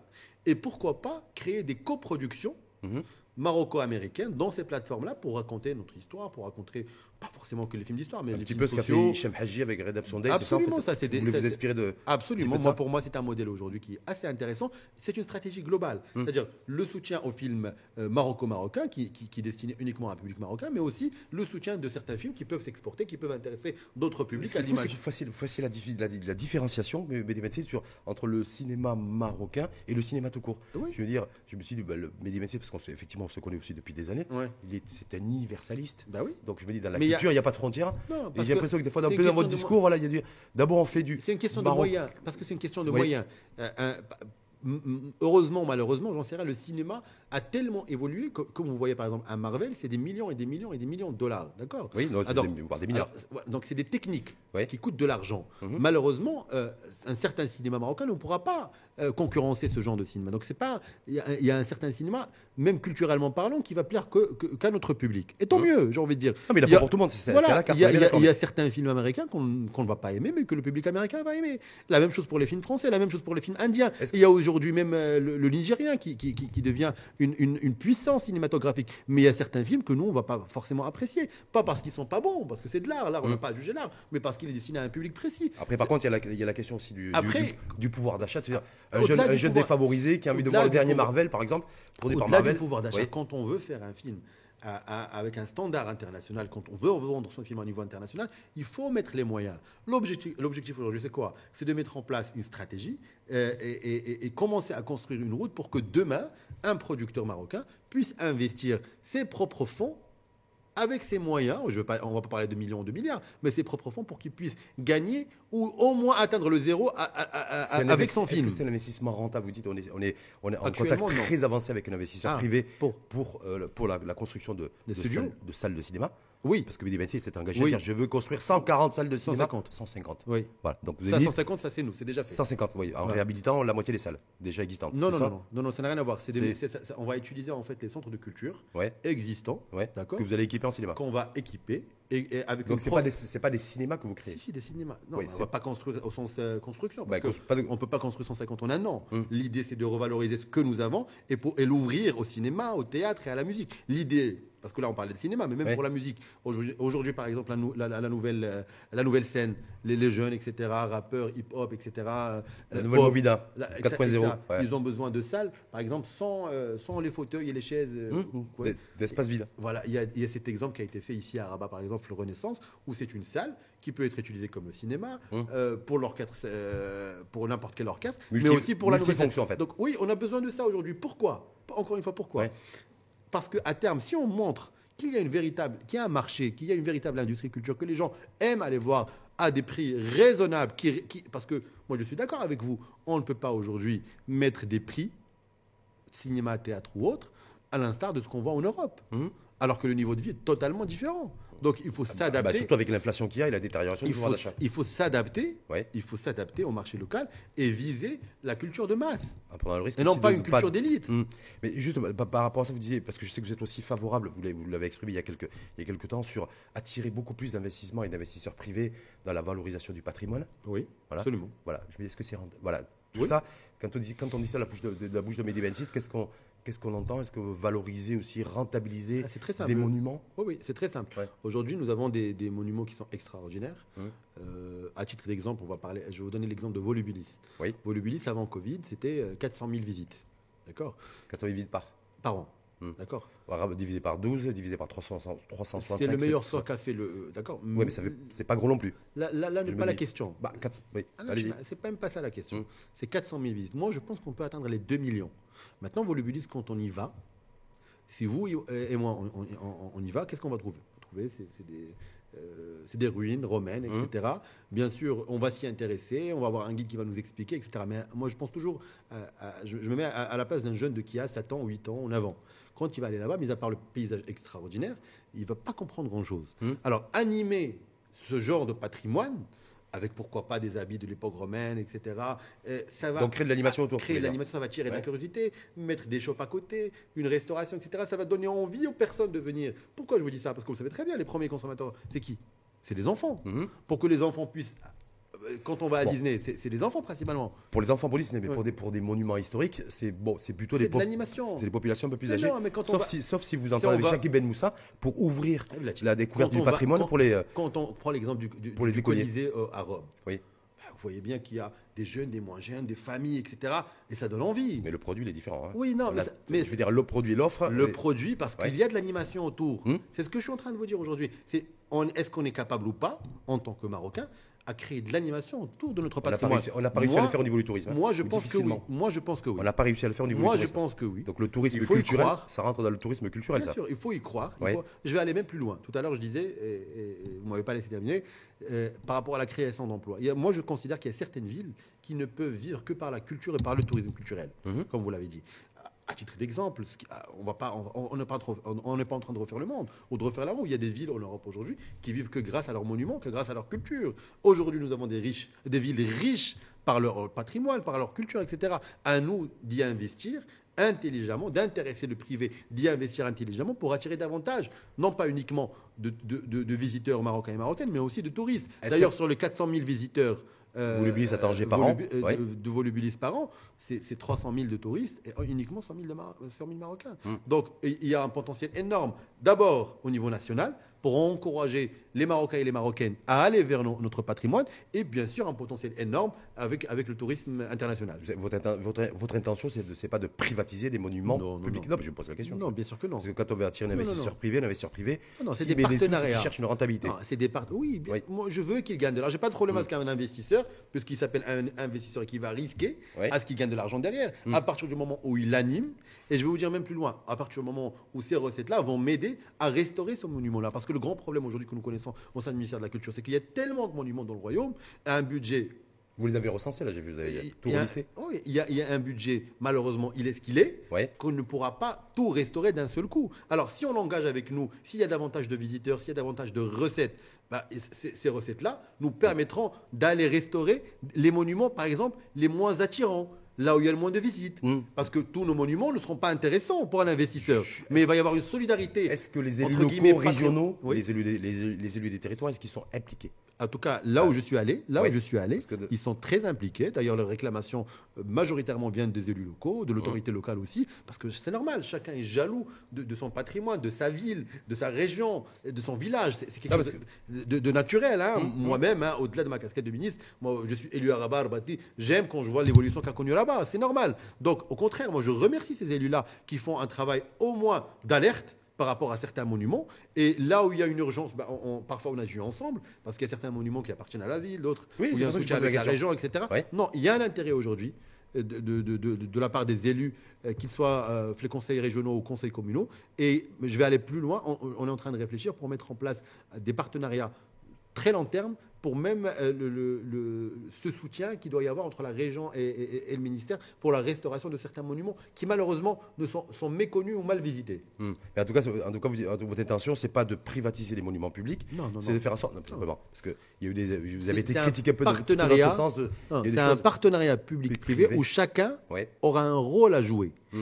et pourquoi pas créer des coproductions Mhm. maroco-américaines dans ces plateformes-là pour raconter notre histoire, pour raconter pas forcément que les films d'histoire, mais Un les petit films peu ce qu'a fait. Hichem Haji avec Redemption Day, c'est ça en fait, Absolument, ça, c'est Vous ça, vous inspirer de. Absolument. De Moi, pour moi, c'est un modèle aujourd'hui qui est assez intéressant. C'est une stratégie globale. Hum. C'est-à-dire le soutien aux films euh, maroco-marocains qui, qui, qui est destiné uniquement à un public marocain, mais aussi le soutien de certains films qui peuvent s'exporter, qui peuvent intéresser d'autres publics c'est vous vous fassiez la, la, la différenciation, mais, mais des sur, entre le cinéma marocain et le cinéma tout court? Oui. Je veux dire, je me suis dit, bah, le parce qu'on effectivement, on se connaît aussi depuis des années, Ouais. il est, c'est un universaliste. Bah oui. Donc je me dis, dans la culture, il n'y a, pas de frontières. Non, Et j'ai l'impression que des fois, dans, dans votre discours, voilà, il y a du. D'abord, on fait du. C'est une question de moyens. Parce que c'est une question de Oui. moyens. Euh, un- heureusement, malheureusement, j'en sais rien, le cinéma a tellement évolué que, comme vous voyez par exemple un Marvel, c'est des millions et des millions et des millions de dollars. D'accord Oui, non, Alors- des- voire des milliards. Alors, donc c'est des techniques qui coûtent de l'argent. Mhm. Malheureusement, euh, un certain cinéma marocain ne pourra pas euh, concurrencer ce genre de cinéma. Donc c'est pas, il y, a- il y a un certain cinéma, même culturellement parlant, qui va plaire que- que- qu'à notre public. Et tant Mhm. mieux, j'ai envie de dire. Non, mais il y a- pour tout le monde, c'est Voilà, à il y a, y certains films américains qu'on ne va pas aimer, mais que le public américain va aimer. La même chose pour les films français, la même chose pour les films indiens. Il y a aujourd'hui même euh, le, le Nigérien qui, qui, qui- qui devient une, une- une puissance cinématographique. Mais il y a certains films que nous, on ne va pas forcément apprécier. Pas parce qu'ils sont pas bons, parce que c'est de l'art. L'art, on ne Mm. va pas juger l'art, mais parce qu'il est destiné à un public précis. Après, par contre, il y, a la, il y a la question aussi du, du- Après- du, du pouvoir d'achat. C'est-à-dire, un jeune, un du jeune pouvoir- défavorisé qui a envie de voir le dernier pouvoir- Marvel, par exemple, Au-delà Marvel. du pouvoir d'achat, Oui. quand on veut faire un film avec un standard international, quand on veut vendre son film à niveau international, il faut mettre les moyens. L'objectif, aujourd'hui, c'est quoi? C'est de mettre en place une stratégie euh, et commencer à construire une route pour que demain, un producteur marocain puisse investir ses propres fonds avec ses moyens, je veux pas, on ne va pas parler de millions ou de milliards, mais ses propres fonds pour qu'il puisse gagner ou au moins atteindre le zéro à- à- à- C'est un avec son film. c'est un investissement rentable Vous dites, on est, on est, on est en contact non. très avancé avec un investisseur Ah, privé pour- pour, euh, pour la, la construction de, Des de, studios salles, de salles de cinéma. Oui, Parce que Mehdi Bensi s'est engagé Oui. à dire je veux construire 140 salles de cinéma. 150. 150. oui. Voilà. Donc vous Ça, avez dit 150, ça c'est nous, c'est déjà fait. 150, oui, en Ouais. réhabilitant la moitié des salles déjà existantes. Non, non, non, non, non, non, ça n'a rien à voir. C'est des- ça- on va utiliser en fait les centres de culture Ouais, existants, ouais. d'accord, Que vous allez équiper en cinéma. qu'on va équiper et, et avec Donc c'est pas des c'est pas des cinémas que vous créez. Si, si, des cinémas. Non, Oui, on va pas construire au sens euh, construction. Bah, Parce que pas de- on peut pas construire 150 en un an. Hum. L'idée, c'est de revaloriser ce que nous avons et, pour, et l'ouvrir au cinéma, au théâtre et à la musique. L'idée, parce que là, on parlait de cinéma, mais même Ouais. pour la musique. Aujourd'hui, aujourd'hui, par exemple, la, nou- la- la- la nouvelle, euh, la nouvelle scène, les, les jeunes, etc., rappeurs, hip-hop, etc., euh, La euh, nouvelle pop, Movida Là, 4.0. etc. ouais. Ils ont besoin de salles, par exemple, sans, euh, sans les fauteuils et les chaises. Hum, D'espace vide. Voilà, il y, a, il y a cet exemple qui a été fait ici à Rabat, par exemple, le Renaissance, où c'est une salle qui peut être utilisée comme cinéma, Hum. euh, pour l'orchestre, pour n'importe quel orchestre, Multi- mais aussi pour la nouvelle en fait. Donc oui, on a besoin de ça aujourd'hui. Pourquoi? Encore une fois, pourquoi? Ouais. Parce qu'à terme, si on montre qu'il y a une véritable, qu'il y a un marché, qu'il y a une véritable industrie culture, que les gens aiment aller voir à des prix raisonnables, qui, qui- parce que moi je suis d'accord avec vous, on ne peut pas aujourd'hui mettre des prix, cinéma, théâtre ou autre, à l'instar de ce qu'on voit en Europe. Hum. Alors que le niveau de vie est totalement différent. Donc il faut Bah, s'adapter. surtout avec l'inflation qu'il y a et la détérioration du pouvoir d'achat. il faut s'adapter. Ouais. Il faut s'adapter au marché local et viser la culture de masse. Le risque Et non pas une culture d'élite. Hum. Mais juste bah, par rapport à ça, vous disiez, parce que je sais que vous êtes aussi favorable, vous l'avez- exprimé il y, a quelques, il y a quelques temps, sur attirer beaucoup plus d'investissements et d'investisseurs privés dans la valorisation du patrimoine. Oui, Voilà. absolument. Voilà, je me dis, est-ce que c'est rentable? Voilà, tout Oui. ça, quand on dit, quand on dit ça de la bouche de, de- de la bouche de Mehdi qu'est-ce qu'on qu'est-ce qu'on entend? Est-ce que vous valorisez aussi, rentabiliser Ah, très des monuments? Oui, oui, c'est très simple. Ouais. Aujourd'hui, nous avons des, des monuments qui sont extraordinaires. Euh, à titre d'exemple, on va parler. Je vais vous donner l'exemple de Volubilis. Oui. Volubilis avant Covid, c'était euh, 400 000 visites, d'accord, 400 000 visites par. par an, Hum. d'accord? Divisé par 12, divisé par 300 365. C'est le meilleur score qu'a fait le, euh, d'accord? Oui, mais ça fait- c'est pas gros non plus. Là, là, n'est pas la dis- question. Bah, 400, oui, Ah non, allez-y. c'est- C'est même pas ça la question. Hum. C'est 400 000 visites. Moi, je pense qu'on peut atteindre les 2 millions. Maintenant, Volubilis, quand on y va, si vous et moi, on, on- on- on y va, qu'est-ce qu'on va trouver? On va trouver, c'est des, euh, ruines romaines, etc. Bien sûr, on va s'y intéresser, on va avoir un guide qui va nous expliquer, etc. Mais moi, je pense toujours, à- à- je, je me mets à, à la place d'un jeune de qui a 7 ans, 8 ans, en avant. Quand il va aller là-bas, mis à part le paysage extraordinaire, il ne va pas comprendre grand-chose. Hum. Alors, animer ce genre de patrimoine, avec pourquoi pas des habits de l'époque romaine, etc. euh, ça va Donc, créer de l'animation autour, Créer de l'animation, ça va tirer de la Ouais. curiosité, mettre des shops à côté, une restauration, etc. Ça va donner envie aux personnes de venir. Pourquoi je vous dis ça? Parce que vous savez très bien, les premiers consommateurs, c'est qui? C'est les enfants. Mhm. Pour que les enfants puissent. Quand on va à Bon. Disney, c'est les enfants principalement. Pour les enfants pour Disney, mais Ouais. pour, des, pour des monuments historiques, c'est bon, c'est plutôt des, de des populations un peu plus âgées. non, mais quand on sauf, va- si, sauf si vous Si entendez va- Jackie Ben Moussa pour ouvrir tu- la découverte du va- patrimoine quand- pour les. euh, Quand on prend l'exemple du, du- Pour les du. Colisée euh, à Rome, Oui. bah, vous voyez bien qu'il y a des jeunes, des moins jeunes, des familles, etc. Et ça donne envie. Mais le produit il est différent. hein. Oui, non, mais La- ça- mais je veux dire, le produit, l'offre. le produit parce Ouais. qu'il y a de l'animation autour. Hmm. C'est ce que je suis en train de vous dire aujourd'hui. C'est est-ce qu'on est capable ou pas, en tant que Marocain, à créer de l'animation autour de notre patrimoine on n'a pas réussi à Moi- le faire au niveau du tourisme. hein. Moi, je pense que oui. Moi, je pense que oui. On n'a pas réussi à le faire au niveau Moi, du je tourisme. pense que oui. Donc le tourisme culturel, ça rentre dans le tourisme culturel, Bien ça. sûr, il faut y croire. Il Ouais. faut- Je vais aller même plus loin. Tout à l'heure, je disais, et, et- vous m'avez pas laissé terminer, euh, par rapport à la création d'emplois. Moi, je considère qu'il y a certaines villes qui ne peuvent vivre que par la culture et par le tourisme culturel, Mhm. comme vous l'avez dit. À titre d'exemple, ah, on va pas, on- n'est pas, on- en train de refaire le monde ou de refaire la roue. Il y a des villes en Europe aujourd'hui qui vivent que grâce à leurs monuments, que grâce à leur culture. Aujourd'hui, nous avons des riches, des villes riches par leur patrimoine, par leur culture, etc. À nous d'y investir intelligemment, d'intéresser le privé, d'y investir intelligemment pour attirer davantage, non pas uniquement de, de- de- de visiteurs marocains et marocaines, mais aussi de touristes. D'ailleurs, que- sur les 400 000 visiteurs Volubilis à Tanger par Volubi- an, euh, ouais. de, de Volubilis par an, c'est c'est 300 000 de touristes et uniquement 100 000, de Mar- 100 000 Marocains. Hmm. Donc, il y a un potentiel énorme, d'abord au niveau national, pour encourager les Marocains et les Marocaines à aller vers no- notre patrimoine, et bien sûr un potentiel énorme avec, avec le tourisme international. Votre, votre, votre intention, c'est de- c'est pas de privatiser des monuments Non, non, publics. non. mais je me pose la question. Non, bien sûr que non. Parce que quand on veut attirer un Non, non, investisseur non. privé, un investisseur privé, Non, non, c'est des qu'il partenariats. cherche une rentabilité. Non, c'est des part- Oui, bien- Oui. Moi je veux qu'il gagne de l'argent. J'ai pas de problème à ce qu'un investisseur, puisqu'il s'appelle un investisseur et qui va risquer, Oui. à ce qu'il gagne de l'argent derrière. Mm. À partir du moment où il anime, et je vais vous dire même plus loin, à partir du moment où ces recettes-là vont m'aider à restaurer ce monument-là. Parce que le grand problème aujourd'hui que nous connaissons au sein du ministère de la Culture, c'est qu'il y a tellement de monuments dans le royaume, un budget Vous les avez recensés, là, j'ai vu, vous avez il tout relisté. oui, il y, a, il y a un budget, malheureusement, il est ce qu'il est, Ouais. qu'on ne pourra pas tout restaurer d'un seul coup. Alors, si on engage avec nous, s'il y a davantage de visiteurs, s'il y a davantage de recettes, bah, ces recettes-là nous permettront d'aller restaurer les monuments, par exemple, les moins attirants. Là où il y a le moins de visites. Mm. Parce que tous nos monuments ne seront pas intéressants pour un investisseur. Mais il va y avoir une solidarité. Est-ce que les élus locaux, régionaux, Oui. les, élus, des- les, élus- les élus des territoires, est-ce qu'ils sont impliqués? En tout cas, là où je suis allé, là Oui. où je suis allé, de- ils sont très impliqués. D'ailleurs, leurs réclamations euh, majoritairement viennent des élus locaux, de l'autorité locale aussi, parce que c'est normal. Chacun est jaloux de, de son patrimoine, de sa ville, de sa région, de son village. C'est quelque chose de, de naturel. hein. Mmh, Moi-même, hein, au-delà de ma casquette de ministre, moi, je suis élu à Rabat. J'aime quand je vois l'évolution qu'a connue là-bas. C'est normal. Donc, au contraire, moi, je remercie ces élus-là qui font un travail au moins d'alerte par rapport à certains monuments. Et là où il y a une urgence, bah, on- on- parfois on agit ensemble, parce qu'il y a certains monuments qui appartiennent à la ville, d'autres Oui, où il y a un soutien la avec la région, etc. Ouais. Non, il y a un intérêt aujourd'hui euh, de, de, de- de- de la part des élus, euh, qu'ils soient euh, les conseils régionaux ou conseils communaux. Et je vais aller plus loin, on, on est en train de réfléchir pour mettre en place des partenariats très long terme pour même euh, le, le- le- ce soutien qu'il doit y avoir entre la région et, et- et le ministère pour la restauration de certains monuments qui malheureusement ne sont, sont méconnus ou mal visités. Hmm. Mais en tout cas, en tout cas votre intention, c'est pas de privatiser les monuments publics, c'est de faire en sorte. non, parce que il y a eu des, vous avez été critiqué un peu partenariat. dans ce sens. C'est un partenariat public-privé où chacun Ouais. aura un rôle à jouer. Mm.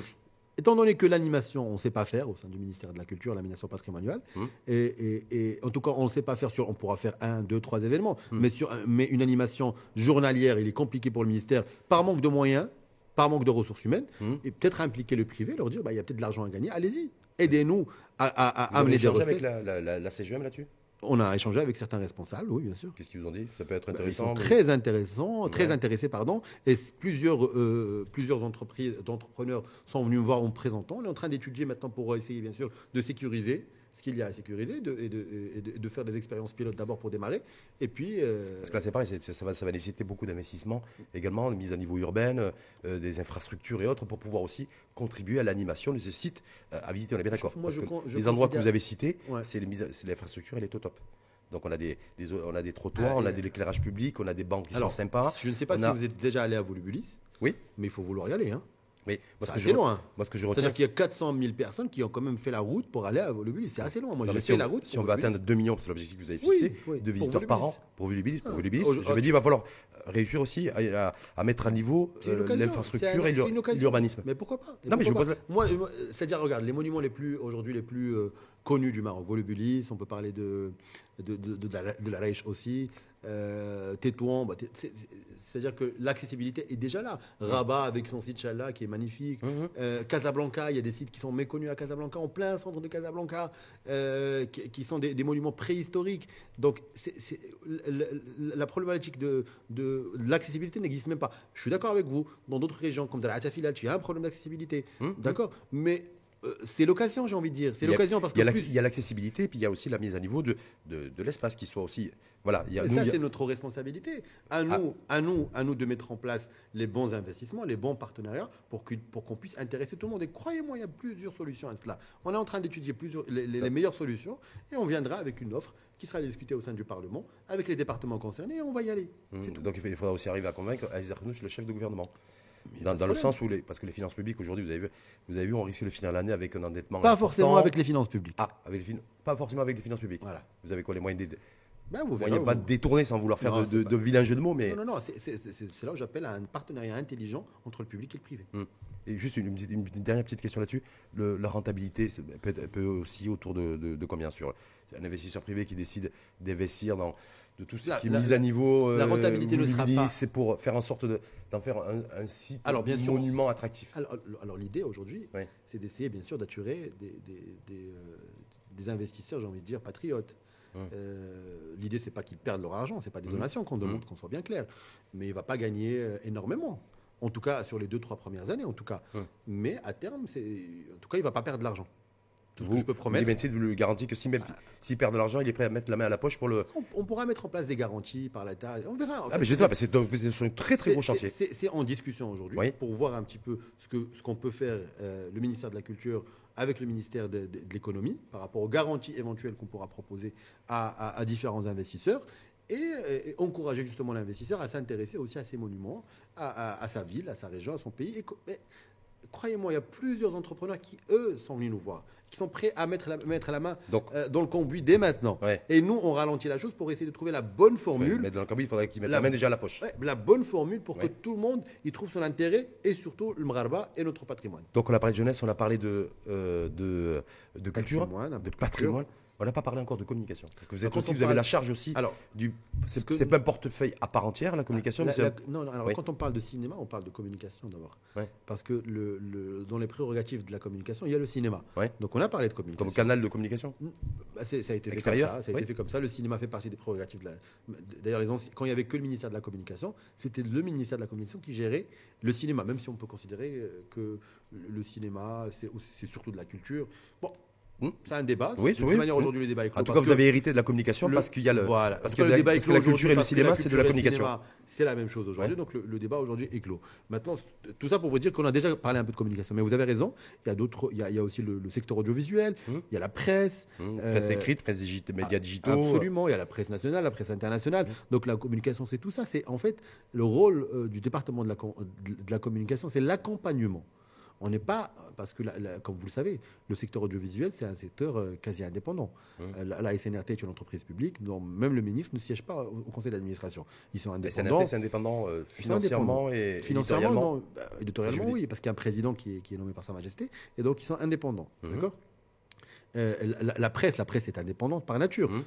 Étant donné que l'animation, on ne sait pas faire au sein du ministère de la Culture, l'animation patrimoniale, Mm. et, et- et en tout cas, on ne sait pas faire sur, on pourra faire un, deux, trois événements, Mm. mais, sur, mais une animation journalière, il est compliqué pour le ministère par manque de moyens, par manque de ressources humaines, Mm. et peut-être impliquer le privé, leur dire, bah, il y a peut-être de l'argent à gagner, allez-y, aidez-nous à, à- à amener des recettes. avec la, la, la- la CGM là-dessus? On a échangé avec certains responsables, oui, bien sûr. Qu'est-ce qu'ils vous ont dit? Ça peut être Bah, intéressant. Ils sont mais- très intéressants, très intéressés, pardon. Et plusieurs, euh, plusieurs entreprises, d'entrepreneurs sont venus me voir en me présentant. On est en train d'étudier maintenant pour essayer, bien sûr, de sécuriser ce qu'il y a à sécuriser de- et, de, et de- et de faire des expériences pilotes d'abord pour démarrer. Et puis. euh, Parce que là, c'est pareil, ça, va, ça va nécessiter beaucoup d'investissements également, une mise à niveau urbaine, euh, des infrastructures et autres pour pouvoir aussi contribuer à l'animation de ces sites euh, à visiter. On est bien d'accord. Moi, Parce je que con- je les endroits que vous avez cités, Ouais. c'est l'infrastructure, elle est au top. Donc on a des, des- on a des trottoirs, Ah, on a de l'éclairage public, on a des banques qui Alors, sont sympas. Je ne sais pas On si a- vous êtes déjà allé à Volubilis, Oui, mais il faut vouloir y aller. Hein. Mais moi, ce C'est que assez je, loin. moi, ce que je retiens, C'est-à-dire qu'il y a 400 000 personnes qui ont quand même fait la route pour aller à Volubilis. C'est assez loin. Moi, j'ai mais fait si on, la route. si on veut atteindre 2 millions, c'est l'objectif que vous avez fixé, oui, de visiteurs par an pour Volubilis. Pour Ah. Je me dis, il va falloir réussir aussi à, à- à mettre à niveau C'est une euh, l'infrastructure et l'urbanisme. Mais pourquoi pas? Et Non, mais je pose Moi, moi, c'est-à-dire, regarde, les monuments les plus aujourd'hui les plus euh, connus du Maroc, Volubilis, on peut parler de de, de, de, la- de la Reich aussi, euh, Tétouan, bah, c'est-à-dire que l'accessibilité est déjà là. Rabat avec son site Chala qui est magnifique, Mhm. Euh, Casablanca, il y a des sites qui sont méconnus à Casablanca, en plein centre de Casablanca, euh, qui, qui sont des, des monuments préhistoriques. Donc, la, la- la problématique de, de l'accessibilité n'existe même pas. Je suis d'accord avec vous. Dans d'autres régions, comme dans la Filal, il y a un problème d'accessibilité. Mhm. D'accord Mais c'est l'occasion, j'ai envie de dire. C'est Il y a- l'occasion parce Il y a que plus... il y a l'accessibilité, puis il y a aussi la mise à niveau de, de, de l'espace qui soit aussi. Voilà, il y a, Mais nous, ça, a- c'est notre responsabilité. À nous, à nous, à nous de mettre en place les bons investissements, les bons partenariats pour que- pour qu'on puisse intéresser tout le monde. Et croyez-moi, il y a plusieurs solutions à cela. On est en train d'étudier plusieurs les, les- les meilleures solutions et on viendra avec une offre qui sera discutée au sein du Parlement avec les départements concernés et on va y aller. Tout. donc il faudra aussi arriver à convaincre Aziz Arnouch, le chef de gouvernement. Dans, pas dans le sens où les, parce que les finances publiques aujourd'hui, vous avez vu, vous avez vu, on risque de finir l'année avec un endettement. Pas important. forcément avec les finances publiques. Ah, avec les pas forcément avec les finances publiques. Voilà. Vous avez quoi les moyens de, Ben, vous verrez, pas vous- de détourner sans vouloir faire Non, de, de, pas- de vilains jeux de mots, mais Non, non, non, c'est- là où j'appelle à un partenariat intelligent entre le public et le privé. Et juste une, dernière petite question là-dessus. Le- la rentabilité peut, elle peut aussi autour de, de- de combien sur un investisseur privé qui décide d'investir dans de tout ce La- qui est la- mis à niveau. la rentabilité ne sera pas- C'est pour faire en sorte de- d'en faire un, un site, Alors, bien un sûr. monument attractif. Alors, alors l'idée aujourd'hui, Oui. c'est d'essayer bien sûr d'attirer des, des- des, euh, des investisseurs, j'ai envie de dire, patriotes. Hum. Euh, l'idée, c'est pas qu'ils perdent leur argent, c'est pas des Hum. donations qu'on demande, qu'on soit bien clair. Mais il va pas gagner euh, énormément. En tout cas, sur les deux, trois premières années, en tout cas. Mais à terme, c'est, en tout cas, il va pas perdre de l'argent. Tout ce Vous, que je peux promettre. Bensid vous lui garantit que s'il s'il perd de l'argent, il est prêt à mettre la main à la poche pour le. On, on pourra mettre en place des garanties par l'État. On verra. En Ah, fait, mais je sais pas, parce que c'est un très très gros c'est- chantier. C'est en discussion aujourd'hui Oui. pour voir un petit peu ce que ce qu'on peut faire euh, le ministère de la Culture avec le ministère de, de- de l'économie par rapport aux garanties éventuelles qu'on pourra proposer à, à- à différents investisseurs et, et encourager justement l'investisseur à s'intéresser aussi à ces monuments, à, à- à sa ville, à sa région, à son pays. Et co- mais Croyez-moi, il y a plusieurs entrepreneurs qui, eux, sont venus nous voir, qui sont prêts à mettre la, mettre la main Donc- euh, dans le conduit dès maintenant. Ouais. Et nous, on ralentit la chose pour essayer de trouver la bonne formule Mais dans le cambouis, il faudrait qu'il mette La- la main déjà à la poche. Ouais, la bonne formule pour Ouais. que tout le monde y trouve son intérêt et surtout le mrarba et notre patrimoine. Donc on a parlé de jeunesse, on a parlé de, euh, de, de culture, Patrimoine, de culture. On n'a pas parlé encore de communication. Parce que vous, êtes aussi, vous avez la charge aussi Alors, du. C'est que- pas un portefeuille à part entière, la communication, la- la- non, non, alors Oui. quand on parle de cinéma, on parle de communication d'abord. Ouais. Parce que le, le- dans les prérogatives de la communication, il y a le cinéma. Ouais. Donc on a parlé de comme communication. canal de communication. Bah, ça a été fait comme ça. Ça a oui. été fait comme ça. Le cinéma fait partie des prérogatives. de la- D'ailleurs, quand il y avait que le ministère de la communication, c'était le ministère de la communication qui gérait le cinéma. Même si on peut considérer euh, que le cinéma, c'est surtout de la culture. Bon. C'est un débat. Oui, de toute oui, manière, oui. aujourd'hui, le débat est clos En tout cas, vous avez hérité de la communication le- parce qu'il y a le. voilà. parce que le la- débat est que la culture et le cinéma, c'est de la communication. C'est la même chose aujourd'hui, Ouais. donc le, le débat aujourd'hui est clos. Maintenant, tout ça pour vous dire qu'on a déjà parlé un peu de communication, mais vous avez raison. Il y a d'autres, il y a, il y a aussi le, le secteur audiovisuel, Hum. il y a la presse, Hum, Euh, Presse écrite, presse digitale, médias digitaux. Absolument, il y a la presse nationale, la presse internationale. Donc la communication, c'est tout ça. C'est en fait le rôle euh, du département de la, de la communication, c'est l'accompagnement. On n'est pas, parce que, la- la- comme vous le savez, le secteur audiovisuel, c'est un secteur euh, quasi indépendant. Euh, la, la SNRT est une entreprise publique, dont même le ministre ne siège pas au, au conseil d'administration. Ils sont La indépendants. SNRT, c'est indépendant euh, financièrement et Financièrement, éditorialement. non. Bah, éditorialement, oui, parce qu'il y a un président qui est, qui est nommé par Sa Majesté, et donc ils sont indépendants. Mhm. D'accord? Euh, la, la presse, la presse est indépendante par nature. Mmh.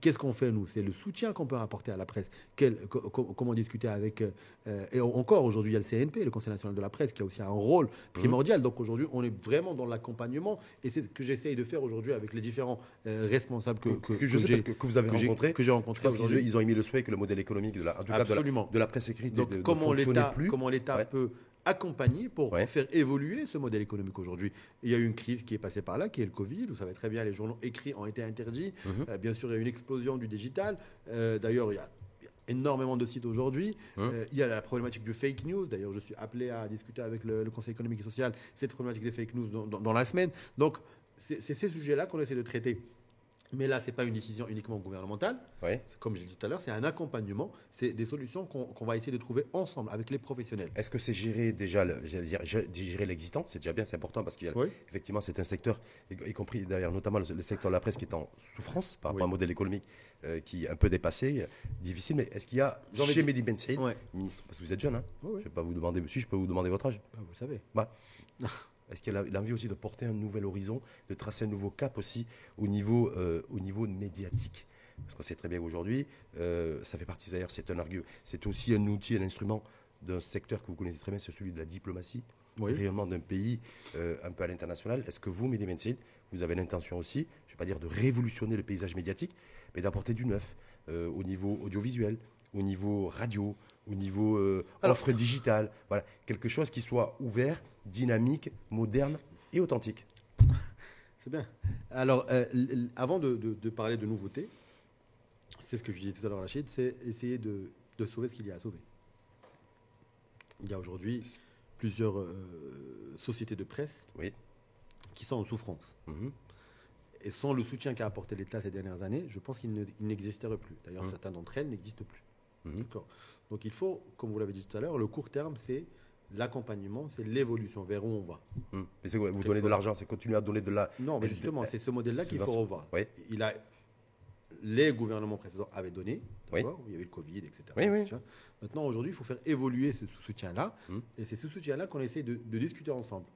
Qu'est-ce qu'on fait, nous? C'est le soutien qu'on peut apporter à la presse. Quel- co- co- comment discuter avec. euh, et encore, aujourd'hui, il y a le CNP, le Conseil national de la presse, qui a aussi un rôle primordial. Donc aujourd'hui, on est vraiment dans l'accompagnement. Et c'est ce que j'essaye de faire aujourd'hui avec les différents euh, responsables que, Que- que je sais j'ai- parce que- que vous avez rencontrés. Que j'ai aujourd'hui. ils ont émis le souhait que le modèle économique, de la, en tout cas de la, Absolument. de la presse écrite, Donc de, comment l'État comment l'État Ouais. peut accompagner pour Ouais. faire évoluer ce modèle économique aujourd'hui. Il y a eu une crise qui est passée par là, qui est le Covid. Vous savez très bien, les journaux écrits ont été interdits. Mhm. Euh, bien sûr, il y a eu une explosion du digital. Euh, D'ailleurs, il y a énormément de sites aujourd'hui. Mhm. Euh, il y a la problématique du fake news. D'ailleurs, je suis appelé à discuter avec le, le Conseil économique et social cette problématique des fake news dans, dans- dans la semaine. Donc, c'est ces sujets-là qu'on essaie de traiter. Mais là, ce n'est pas une décision uniquement gouvernementale. C'est Comme je l'ai dit tout à l'heure, c'est un accompagnement. C'est des solutions qu'on va essayer de trouver ensemble avec les professionnels. Est-ce que c'est gérer déjà, le- l'existant C'est déjà bien, c'est important parce qu'il y a Oui. effectivement c'est un secteur, y, y compris d'ailleurs notamment le, le secteur de la presse qui est en souffrance par rapport Oui. à un modèle économique euh, qui est un peu dépassé, difficile. Mais est-ce qu'il y a envie chez Mehdi Ben Saïd, ministre, parce que vous êtes jeune, hein, Oui, oui. je vais pas vous demander, si je peux vous demander votre âge. Ah, vous le savez. Bah, Est-ce qu'il y a l'envie aussi de porter un nouvel horizon, de tracer un nouveau cap aussi au niveau, euh, au niveau médiatique? Parce qu'on sait très bien qu'aujourd'hui, euh, ça fait partie d'ailleurs, c'est un argument, c'est aussi un outil, un instrument d'un secteur que vous connaissez très bien, c'est celui de la diplomatie, Oui. le rayonnement d'un pays euh, un peu à l'international. Est-ce que vous, Ben Saïd, vous avez l'intention aussi, je ne vais pas dire de révolutionner le paysage médiatique, mais d'apporter du neuf euh, au niveau audiovisuel, au niveau radio, au niveau euh, Alors- offre digitale, voilà, quelque chose qui soit ouvert, dynamique, moderne et authentique. C'est bien. Alors, euh, avant de, de- de parler de nouveautés, c'est ce que je disais tout à l'heure, Rachid, c'est essayer de, de sauver ce qu'il y a à sauver. Il y a aujourd'hui plusieurs euh, sociétés de presse Oui. qui sont en souffrance. Mhm. Et sans le soutien qu'a apporté l'État ces dernières années, je pense qu'ils ne- ils n'existeraient plus. D'ailleurs, Mhm. certains d'entre elles n'existent plus. Mhm. D'accord. Donc il faut, comme vous l'avez dit tout à l'heure, le court terme, c'est l'accompagnement, c'est l'évolution, vers où on va. Mhm. Mais c'est quoi Vous donnez de l'argent, c'est continuer à donner de la. Non, mais justement, c'est ce modèle-là qu'il faut revoir. Oui. Il a, les gouvernements précédents avaient donné, Oui. il y avait le Covid, etc. Oui, vois. Maintenant, aujourd'hui, il faut faire évoluer ce soutien-là, Mhm. et c'est ce soutien-là qu'on essaie de, de discuter ensemble.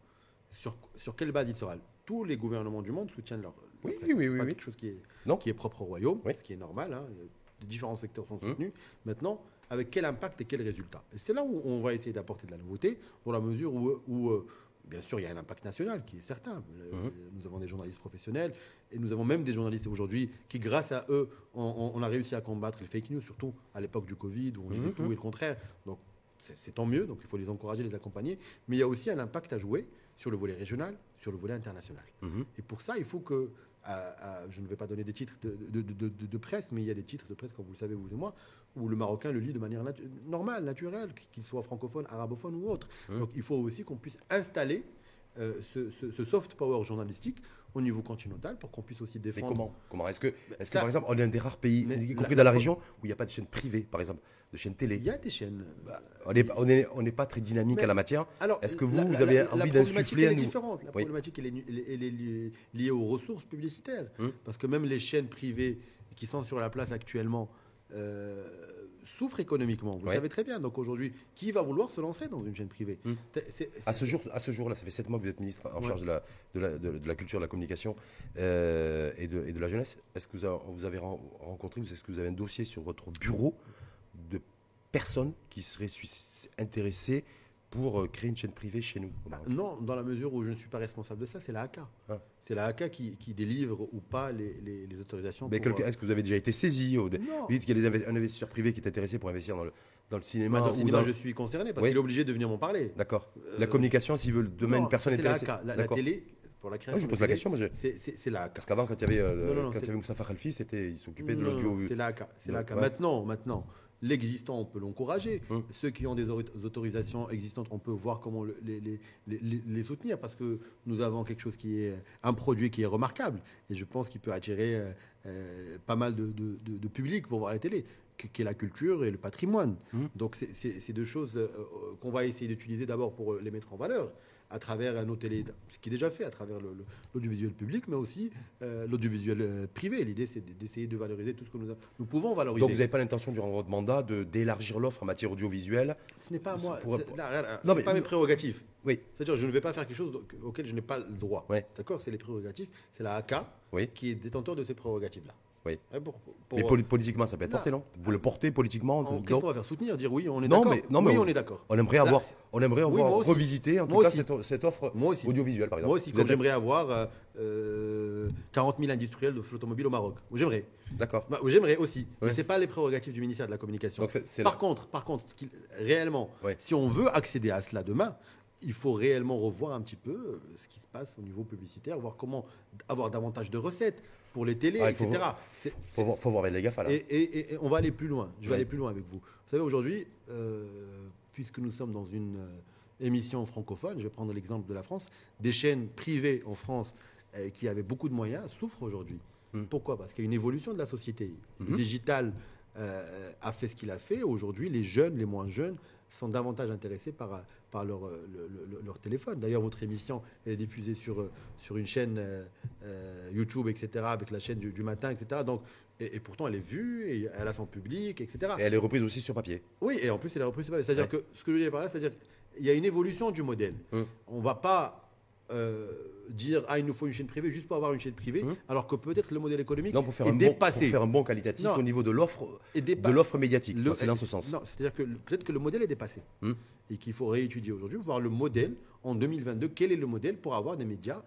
Sur, sur quelle base il sera? Tous les gouvernements du monde soutiennent leur. leur Oui, oui, oui, pas quelque chose qui est, Non. qui est propre au royaume, ce qui est normal. hein. Les différents secteurs sont Mhm. soutenus. Maintenant, avec quel impact et quel résultat Et c'est là où on va essayer d'apporter de la nouveauté, dans la mesure où, où, euh, bien sûr, il y a un impact national qui est certain. Le- Mhm. Nous avons des journalistes professionnels et nous avons même des journalistes aujourd'hui qui, grâce à eux, on, a réussi à combattre les fake news, surtout à l'époque du Covid où on disait Mhm. tout et le contraire. Donc, c'est tant mieux, donc il faut les encourager, les accompagner. Mais il y a aussi un impact à jouer sur le volet régional, sur le volet international. Mhm. Et pour ça, il faut que, à- à- je ne vais pas donner des titres de, de- de- de- de presse, mais il y a des titres de presse, comme vous le savez, vous et moi, où le Marocain le lit de manière natu- normale, naturelle, qu'il soit francophone, arabophone ou autre. Mmh. Donc il faut aussi qu'on puisse installer euh, ce, ce- ce soft power journalistique au niveau continental pour qu'on puisse aussi Mais défendre. comment? Comment? Est-ce que, est que ça- par exemple, on est un des rares pays, Mais y la- compris dans la région, où il n'y a pas de chaîne privée, par exemple, de chaîne télé? Il y a des chaînes. On n'est on est, on n'est pas très dynamique Mais- à la matière. Alors, Est-ce que vous, la- vous avez la- envie La problématique, d'insuffler un est nouveau- différente. La Oui. problématique, est, elle est- elle est liée- liée aux ressources publicitaires. Hum. Parce que même les chaînes privées qui sont sur la place actuellement euh, souffrent économiquement. Vous le savez très bien. Donc aujourd'hui, qui va vouloir se lancer dans une chaîne privée c'est- À ce jour, à ce jour-là, ça fait sept mois que vous êtes ministre en Ouais. charge de la, de, la, de- de la culture, de la communication euh, et, de, et de la jeunesse. Est-ce que vous avez, vous avez ren- rencontré, est-ce que vous avez un dossier sur votre bureau de personnes qui seraient intéressées pour euh, créer une chaîne privée chez nous Bah, non, dans la mesure où je ne suis pas responsable de ça, c'est la AK. Ah. C'est la AK qui, qui délivre ou pas les, les- les autorisations. Mais euh, Est-ce que vous avez déjà été saisi ou de-. Vous dites qu'il y a des un investisseur privé qui est intéressé pour investir dans le, dans le cinéma Bah, dans le cinéma, dans- je suis concerné parce Oui. qu'il est obligé de venir m'en parler. D'accord. Euh, La communication, s'il veut demain Non, une personne c'est la intéressée. La, la D'accord. télé, pour la Ah, création. je de pose la question, moi, je- c'est- C'est c'est la. Parce qu'avant, quand il y avait, euh, Non, non, non, quand il y c'est- avait Moussa Khalfi, il s'occupait de l'audio. C'est l'AK. C'est l'AK. Ouais. Maintenant, maintenant, l'existant, on peut l'encourager. Ceux qui ont des ori- autorisations existantes, on peut voir comment le- les, les- les- les- les soutenir parce que nous avons quelque chose qui est un produit qui est remarquable et je pense qu'il peut attirer euh, euh, pas mal de, de- de- de public pour voir la télé. qui est la culture et le patrimoine. Mmh. Donc c'est deux choses qu'on va essayer d'utiliser d'abord pour les mettre en valeur à travers nos télé, ce qui est déjà fait à travers l'audiovisuel public, mais aussi euh, l'audiovisuel euh, privé. L'idée, c'est d'essayer de valoriser tout ce que nous, nous pouvons valoriser. Donc, vous n'avez pas l'intention, durant votre mandat, d'élargir l'offre en matière audiovisuelle? Ce n'est pas à moi. Ce n'est pas mes prérogatives. Oui. C'est-à-dire, je ne vais pas faire quelque chose auquel je n'ai pas le droit. D'accord? C'est les prérogatives. C'est la AK qui est détenteur de ces prérogatives-là. Oui. mais politiquement, ça peut être porté, non Vous le portez politiquement Qu'est-ce qu'on va faire Soutenir Dire oui, on est d'accord non, mais, oui, on, est d'accord. On aimerait avoir, on aimerait avoir revisité, en tout cas, cette, offre audiovisuelle, par exemple. Moi aussi, comme j'aimerais avoir euh, 40 000 industriels de automobile au Maroc. J'aimerais. D'accord. Bah, j'aimerais aussi. Mais ce n'est pas les prérogatives du ministère de la Communication. par, contre, par contre, réellement, si on veut accéder à cela demain, il faut réellement revoir un petit peu euh, ce qui se passe au niveau publicitaire, voir comment avoir davantage de recettes pour les télés, etc. Il faut, voir avec les GAFA. Là. Et, on va aller plus loin. Je vais aller plus loin avec vous. Vous savez, aujourd'hui, euh, puisque nous sommes dans une euh, émission francophone, je vais prendre l'exemple de la France, des chaînes privées en France euh, qui avaient beaucoup de moyens souffrent aujourd'hui. Hmm. Pourquoi? Parce qu'il y a une évolution de la société. Le hmm. Digital a fait ce qu'il a fait. Aujourd'hui, les jeunes, les moins jeunes, sont davantage intéressés par, par leur, euh, leur téléphone. D'ailleurs, votre émission, elle est diffusée sur, euh, sur une chaîne euh, YouTube, etc., avec la chaîne du, matin, etc. Donc, et, pourtant, elle est vue, et elle a son public, etc. Et elle est reprise aussi sur papier. Oui, et en plus, elle est reprise sur papier. C'est-à-dire que ce que je veux dire par là, c'est-à-dire qu'il y a une évolution du modèle. Hum. On ne va pas dire ah il nous faut une chaîne privée juste pour avoir une chaîne privée, hum. alors que peut-être le modèle économique non, pour faire est un dépassé. Bon, pour faire un bon qualitatif au niveau de l'offre de l'offre médiatique. C'est dans ce sens. Non, c'est-à-dire que peut-être que le modèle est dépassé hum. et qu'il faut réétudier aujourd'hui, voir le modèle en 2022. Quel est le modèle pour avoir des médias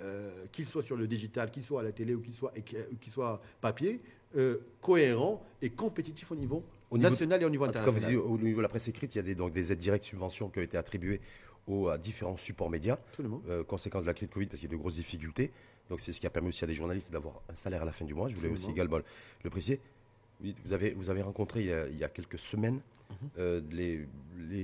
euh, qu'ils soient sur le digital, qu'ils soient à la télé ou qu'ils soient, qu'ils soient papier, euh, cohérents et compétitifs au niveau, national et au niveau international. au niveau de la presse écrite, il y a des, donc, des aides directes subventions qui ont été attribuées à différents supports médias, euh, conséquence de la crise de Covid parce qu'il y a de grosses difficultés. Donc c'est ce qui a permis aussi à des journalistes d'avoir un salaire à la fin du mois. Je voulais aussi également le préciser. Vous avez, vous avez rencontré il y a, quelques semaines mhm. euh, les,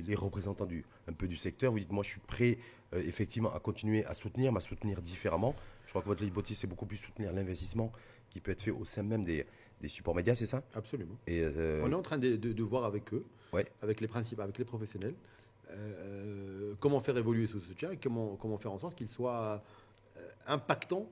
les, représentants du, un peu du secteur. Vous dites, moi je suis prêt euh, effectivement à continuer à soutenir, mais à soutenir différemment. Je crois que votre leitmotiv, c'est beaucoup plus soutenir l'investissement qui peut être fait au sein même des, des supports médias, c'est ça? Absolument. Et On est en train de, de, voir avec eux, avec les principes, avec les professionnels, euh, comment faire évoluer ce soutien et comment, comment faire en sorte qu'il soit euh, impactant,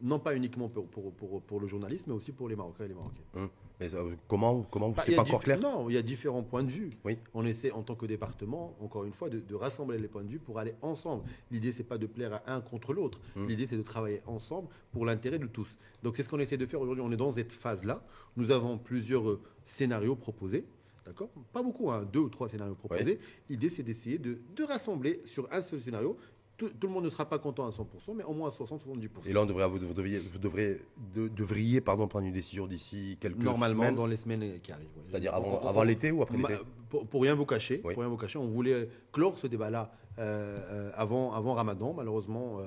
non pas uniquement pour, pour, pour, le journaliste, mais aussi pour les Marocains et les Marocaines. Hum. Mais euh, comment, comment bah, c'est pas encore clair? Non, il y a différents points de vue. Oui. On essaie en tant que département, encore une fois, de, rassembler les points de vue pour aller ensemble. L'idée, c'est pas de plaire à un contre l'autre. Hum. L'idée, c'est de travailler ensemble pour l'intérêt de tous. Donc c'est ce qu'on essaie de faire aujourd'hui. On est dans cette phase-là. Nous avons plusieurs scénarios proposés. D'accord Pas beaucoup, hein, deux ou trois scénarios proposés. L'idée, c'est d'essayer de, rassembler sur un seul scénario. Tout, le monde ne sera pas content à 100%, mais au moins à 60-70%. Et là, on devrait, vous, devriez, vous devrez, devriez pardon, prendre une décision d'ici quelques Normalement, semaines. dans les semaines qui arrivent. C'est-à-dire avant, avant l'été ou après l'été pour, rien vous cacher, pour rien vous cacher, on voulait clore ce débat-là euh, euh, avant, avant Ramadan. Malheureusement,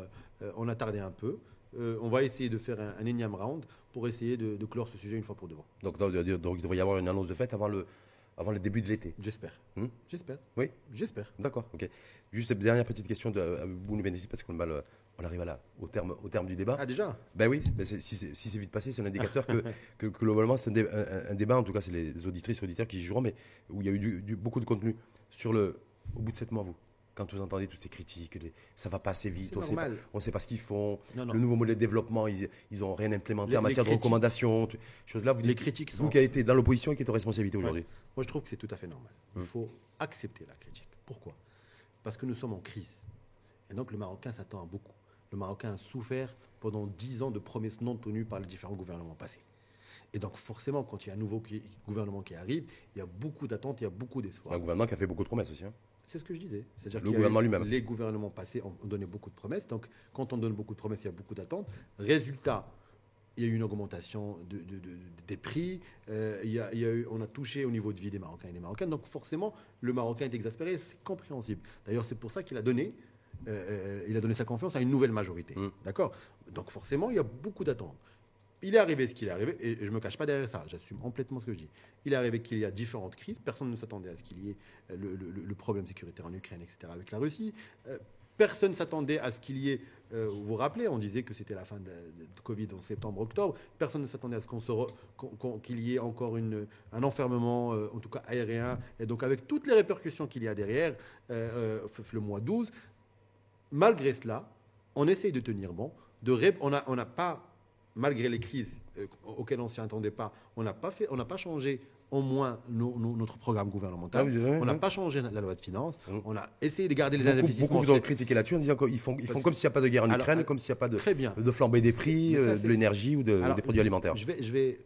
euh, on a tardé un peu. on va essayer de faire un, un énième round pour essayer de, clore ce sujet une fois pour devant. Donc, donc, donc, il devrait y avoir une annonce de fête avant le, avant le début de l'été. J'espère. Hmm? J'espère. Oui? J'espère. D'accord, ok. Juste dernière petite question de Bounou parce qu'on on arrive à au, terme, au terme du débat. Ah, déjà? Ben oui, ben si c'est vite passé, c'est un indicateur que, que, globalement, c'est un, débat, en tout cas, c'est les auditrices et auditeurs qui joueront, mais où il y a eu beaucoup de contenu. Sur le, au bout de sept mois, vous quand vous entendez toutes ces critiques, les, ça va pas assez vite, on ne sait pas ce qu'ils font, le nouveau modèle de développement, ils n'ont rien implémenté en matière de recommandations, choses là. Vous, les critiques vous qui avez été dans l'opposition et qui êtes en responsabilité aujourd'hui. Moi, je trouve que c'est tout à fait normal. Il hum. faut accepter la critique. Pourquoi? Parce que nous sommes en crise. Et donc, le Marocain s'attend à beaucoup. Le Marocain a souffert pendant dix ans de promesses non tenues par les différents gouvernements passés. Et donc forcément, quand il y a un nouveau gouvernement qui arrive, il y a beaucoup d'attentes, il y a beaucoup d'espoir. Un gouvernement qui a fait beaucoup de promesses aussi. Hein. C'est ce que je disais. C'est-à-dire le gouvernement lui-même. Les gouvernements passés ont donné beaucoup de promesses. Donc, quand on donne beaucoup de promesses, il y a beaucoup d'attentes. Résultat, il y a eu une augmentation des prix. Euh, il, y a, eu, on a touché au niveau de vie des Marocains et des Marocaines. Donc, forcément, le Marocain est exaspéré. C'est compréhensible. D'ailleurs, c'est pour ça qu'il a donné. Euh, il a donné sa confiance à une nouvelle majorité. Mm. D'accord? Donc forcément, il y a beaucoup d'attentes il est arrivé ce qu'il est arrivé, et je ne me cache pas derrière ça, j'assume complètement ce que je dis. Il est arrivé qu'il y a différentes crises, personne ne s'attendait à ce qu'il y ait euh, le, problème sécuritaire en Ukraine, etc., avec la Russie. Euh, Personne ne s'attendait à ce qu'il y ait. euh, vous vous rappelez, on disait que c'était la fin de, Covid en septembre-octobre. Personne ne s'attendait à ce qu'on qu'il y ait encore une, un enfermement, en tout cas aérien. Et donc, avec toutes les répercussions qu'il y a derrière, le mois 12, malgré cela, on essaye de tenir bon. De on n'a on n'a pas, malgré les crises euh, auxquelles on ne s'y attendait pas, on n'a pas, fait- on n'a pas changé au moins nos- nos- notre programme gouvernemental. Ah oui, oui, on n'a pas changé la loi de finances. Mm. On a essayé de garder les Beaucoup, investissements. beaucoup vous ont critiqué là-dessus en disant qu'ils font, ils font comme s'il n'y a pas de guerre en Alors, Ukraine, alors, comme s'il n'y a pas de, Très bien. de flambée des prix, ça, euh, de l'énergie ou de- Alors, des produits alimentaires. Je vais, je vais,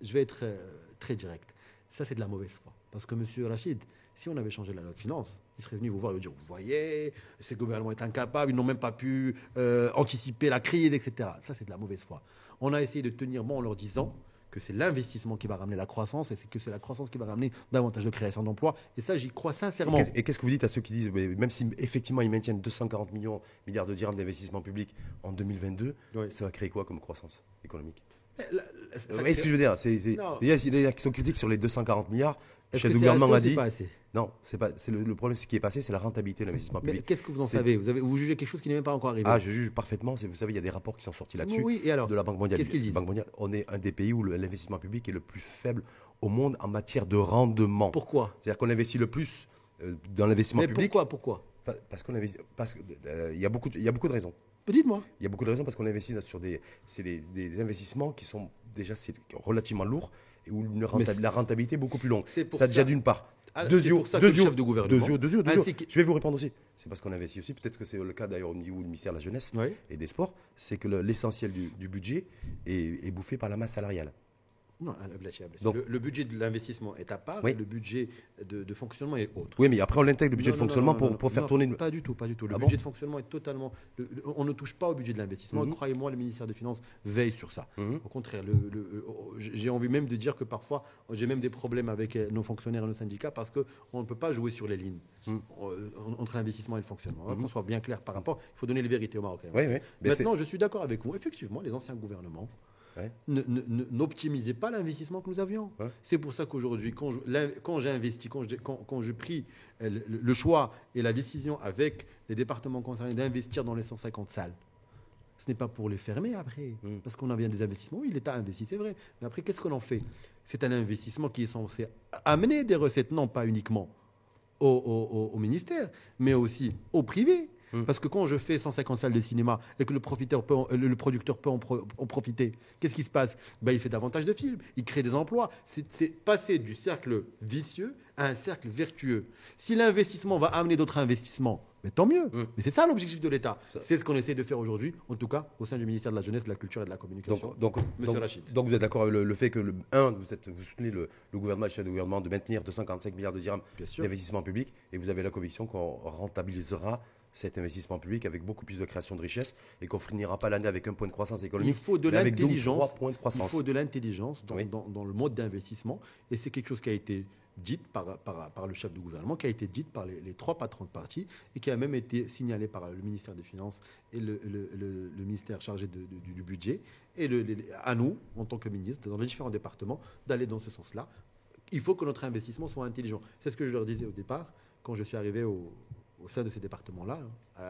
je vais être euh, très direct. Ça, c'est de la mauvaise foi. Parce que M. Rachid, si on avait changé la loi de finances, il serait venu vous voir et vous dire Vous voyez, ce gouvernement est incapable, ils n'ont même pas pu euh, anticiper la crise, etc. Ça, c'est de la mauvaise foi. On a essayé de tenir bon en leur disant que c'est l'investissement qui va ramener la croissance et c'est que c'est la croissance qui va ramener davantage de création d'emplois. Et ça, j'y crois sincèrement. Et qu'est-ce que vous dites à ceux qui disent, même si effectivement ils maintiennent 240 millions, milliards de dirhams d'investissement public en 2022, Oui. ça va créer quoi comme croissance économique? Vous ça voyez ce que je veux dire C'est- c'est- Non. Il y a qui sont critiques sur les 240 milliards. Le chef que du gouvernement a dit pas assez non, c'est pas. C'est le, le problème, ce qui est passé, c'est la rentabilité de l'investissement Mais public. qu'est-ce que vous en C'est- savez? Vous, avez vous jugez quelque chose qui n'est même pas encore arrivé. Ah, je juge parfaitement. c'est- Vous savez, il y a des rapports qui sont sortis là-dessus. Oui, et alors? de la Banque mondiale. Qu'est-ce qu'ils disent? Banque mondiale, on est un des pays où le- l'investissement public est le plus faible au monde en matière de rendement. Pourquoi? C'est-à-dire qu'on investit le plus euh, dans l'investissement Mais public. pourquoi Pourquoi? Pa- Parce qu'on investit. Parce que euh, y a beaucoup. de- Il y a beaucoup de raisons. Dites-moi. Il y a beaucoup de raisons parce qu'on investit sur des, c'est des, des investissements qui sont déjà c'est relativement lourds et où la rentabilité est beaucoup plus longue. C'est pour Ça déjà d'une part. Ah, que le deuxièmement- chef de gouvernement, deuxièmement- deuxièmement- ainsi que- je vais vous répondre aussi. C'est parce qu'on investit aussi. Peut-être que c'est le cas d'ailleurs au niveau du ministère de la Jeunesse Oui. et des Sports. C'est que le- l'essentiel du, du budget est, est bouffé par la masse salariale. Non, à la blague. Donc- le, le budget de l'investissement est à part, Oui. et le budget de, de fonctionnement est autre. Oui, mais après on l'intègre le budget Non, de non, fonctionnement pour, faire tourner. le- Pas du tout, pas du tout. Le Ah bon budget de fonctionnement est totalement. le- le- on ne touche pas au budget de l'investissement. Mhm. Croyez-moi, le ministère des Finances veille sur ça. Mhm. Au contraire, euh, j'ai envie même de dire que parfois, j'ai même des problèmes avec euh, nos fonctionnaires et nos syndicats parce qu'on ne peut pas jouer sur les lignes Mhm. euh, entre l'investissement et le fonctionnement. Qu'on soit bien clair par rapport, il faut donner les vérités aux Marocains. Oui, oui. Maintenant, je suis d'accord avec vous. Effectivement, les anciens gouvernements Ouais. n'optimisaient pas l'investissement que nous avions. Ouais. C'est pour ça qu'aujourd'hui, quand je- j'ai investi, quand j'ai quand, quand j'ai pris euh, le, le choix et la décision avec les départements concernés d'investir dans les 150 salles, ce n'est pas pour les fermer après, Mm. parce qu'on a bien des investissements. Oui, l'État investit, c'est vrai. Mais après, qu'est-ce qu'on en fait? C'est un investissement qui est censé amener des recettes, non pas uniquement au, au- au- au ministère, mais aussi au privé. Mm. Parce que quand je fais 150 salles de cinéma et que le, profiteur peut en- le, le producteur peut en, pro- en profiter, qu'est-ce qui se passe? Ben, Il fait davantage de films, il crée des emplois. C'est passer du cercle vicieux à un cercle vertueux. Si l'investissement va amener d'autres investissements, mais tant mieux. Mm. Mais c'est ça l'objectif de l'État. C'est ce qu'on essaie de faire aujourd'hui, en tout cas au sein du ministère de la Jeunesse, de la Culture et de la Communication. Donc, donc, Monsieur donc- Rachid. donc vous êtes d'accord avec le, le fait que, le, un, vous, êtes, vous soutenez le, le gouvernement, le chef de gouvernement, de maintenir 245 milliards de dirhams d'investissement public, et vous avez la conviction qu'on rentabilisera cet investissement public avec beaucoup plus de création de richesses et qu'on finira pas l'année avec un point de croissance Il économique, faut de l'intelligence. trois points de Il faut de l'intelligence dans, Oui. dans- dans le mode d'investissement. Et c'est quelque chose qui a été dit par, par, par le chef du gouvernement, qui a été dit par les, les trois patrons de parti et qui a même été signalé par le ministère des Finances et le, le- le- le ministère chargé de- de- du, budget. Et à nous, en tant que ministre, dans les différents départements, d'aller dans ce sens-là. Il faut que notre investissement soit intelligent. C'est ce que je leur disais au départ, quand je suis arrivé au, au sein de ces départements-là, hein,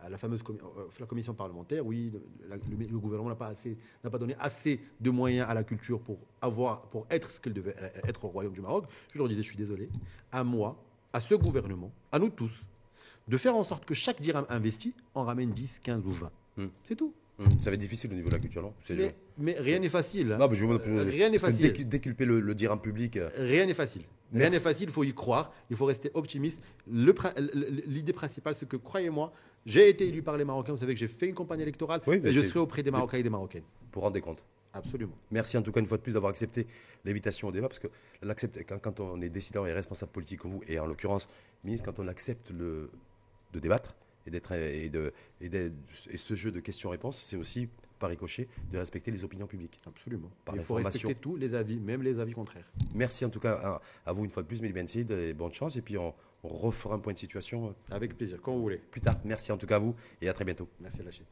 à, à la fameuse euh, la commission parlementaire, oui, le, la- le- le gouvernement n'a pas, assez- n'a pas donné assez de moyens à la culture pour, avoir, pour être ce qu'elle devait euh, être au Royaume du Maroc. Je leur disais, je suis désolé, à moi, à ce gouvernement, à nous tous, de faire en sorte que chaque dirham investi en ramène 10, 15 ou 20. Hmm. C'est tout. Hum, Ça va être difficile au niveau de la culture, non Mais, mais rien n'est facile. hein. Non, mais je veux- Euh, rien n'est facile. décu- Déculper le, le dirham public. euh, Rien n'est facile. Rien n'est facile, il faut y croire, il faut rester optimiste. L'idée principale, c'est que, croyez-moi, j'ai été élu par les Marocains, vous savez que j'ai fait une campagne électorale, Oui, et je serai auprès des Marocains et des Marocaines. pour rendre des comptes. Absolument. Merci en tout cas une fois de plus d'avoir accepté l'invitation au débat parce que quand, quand on est décideur et responsable politique comme vous, et en l'occurrence ministre, quand on accepte le, de débattre et, d'être, et, de, et, et ce jeu de questions-réponses, c'est aussi par ricochet de respecter les opinions publiques. Absolument. Par il faut respecter tous les avis, même les avis contraires. Merci en tout cas à, à vous une fois de plus, Mélie Bensid, et bonne chance. Et puis on, on refera un point de situation euh, Avec plaisir, quand vous voulez. plus tard. Merci en tout cas à vous et à très bientôt. Merci Lachid.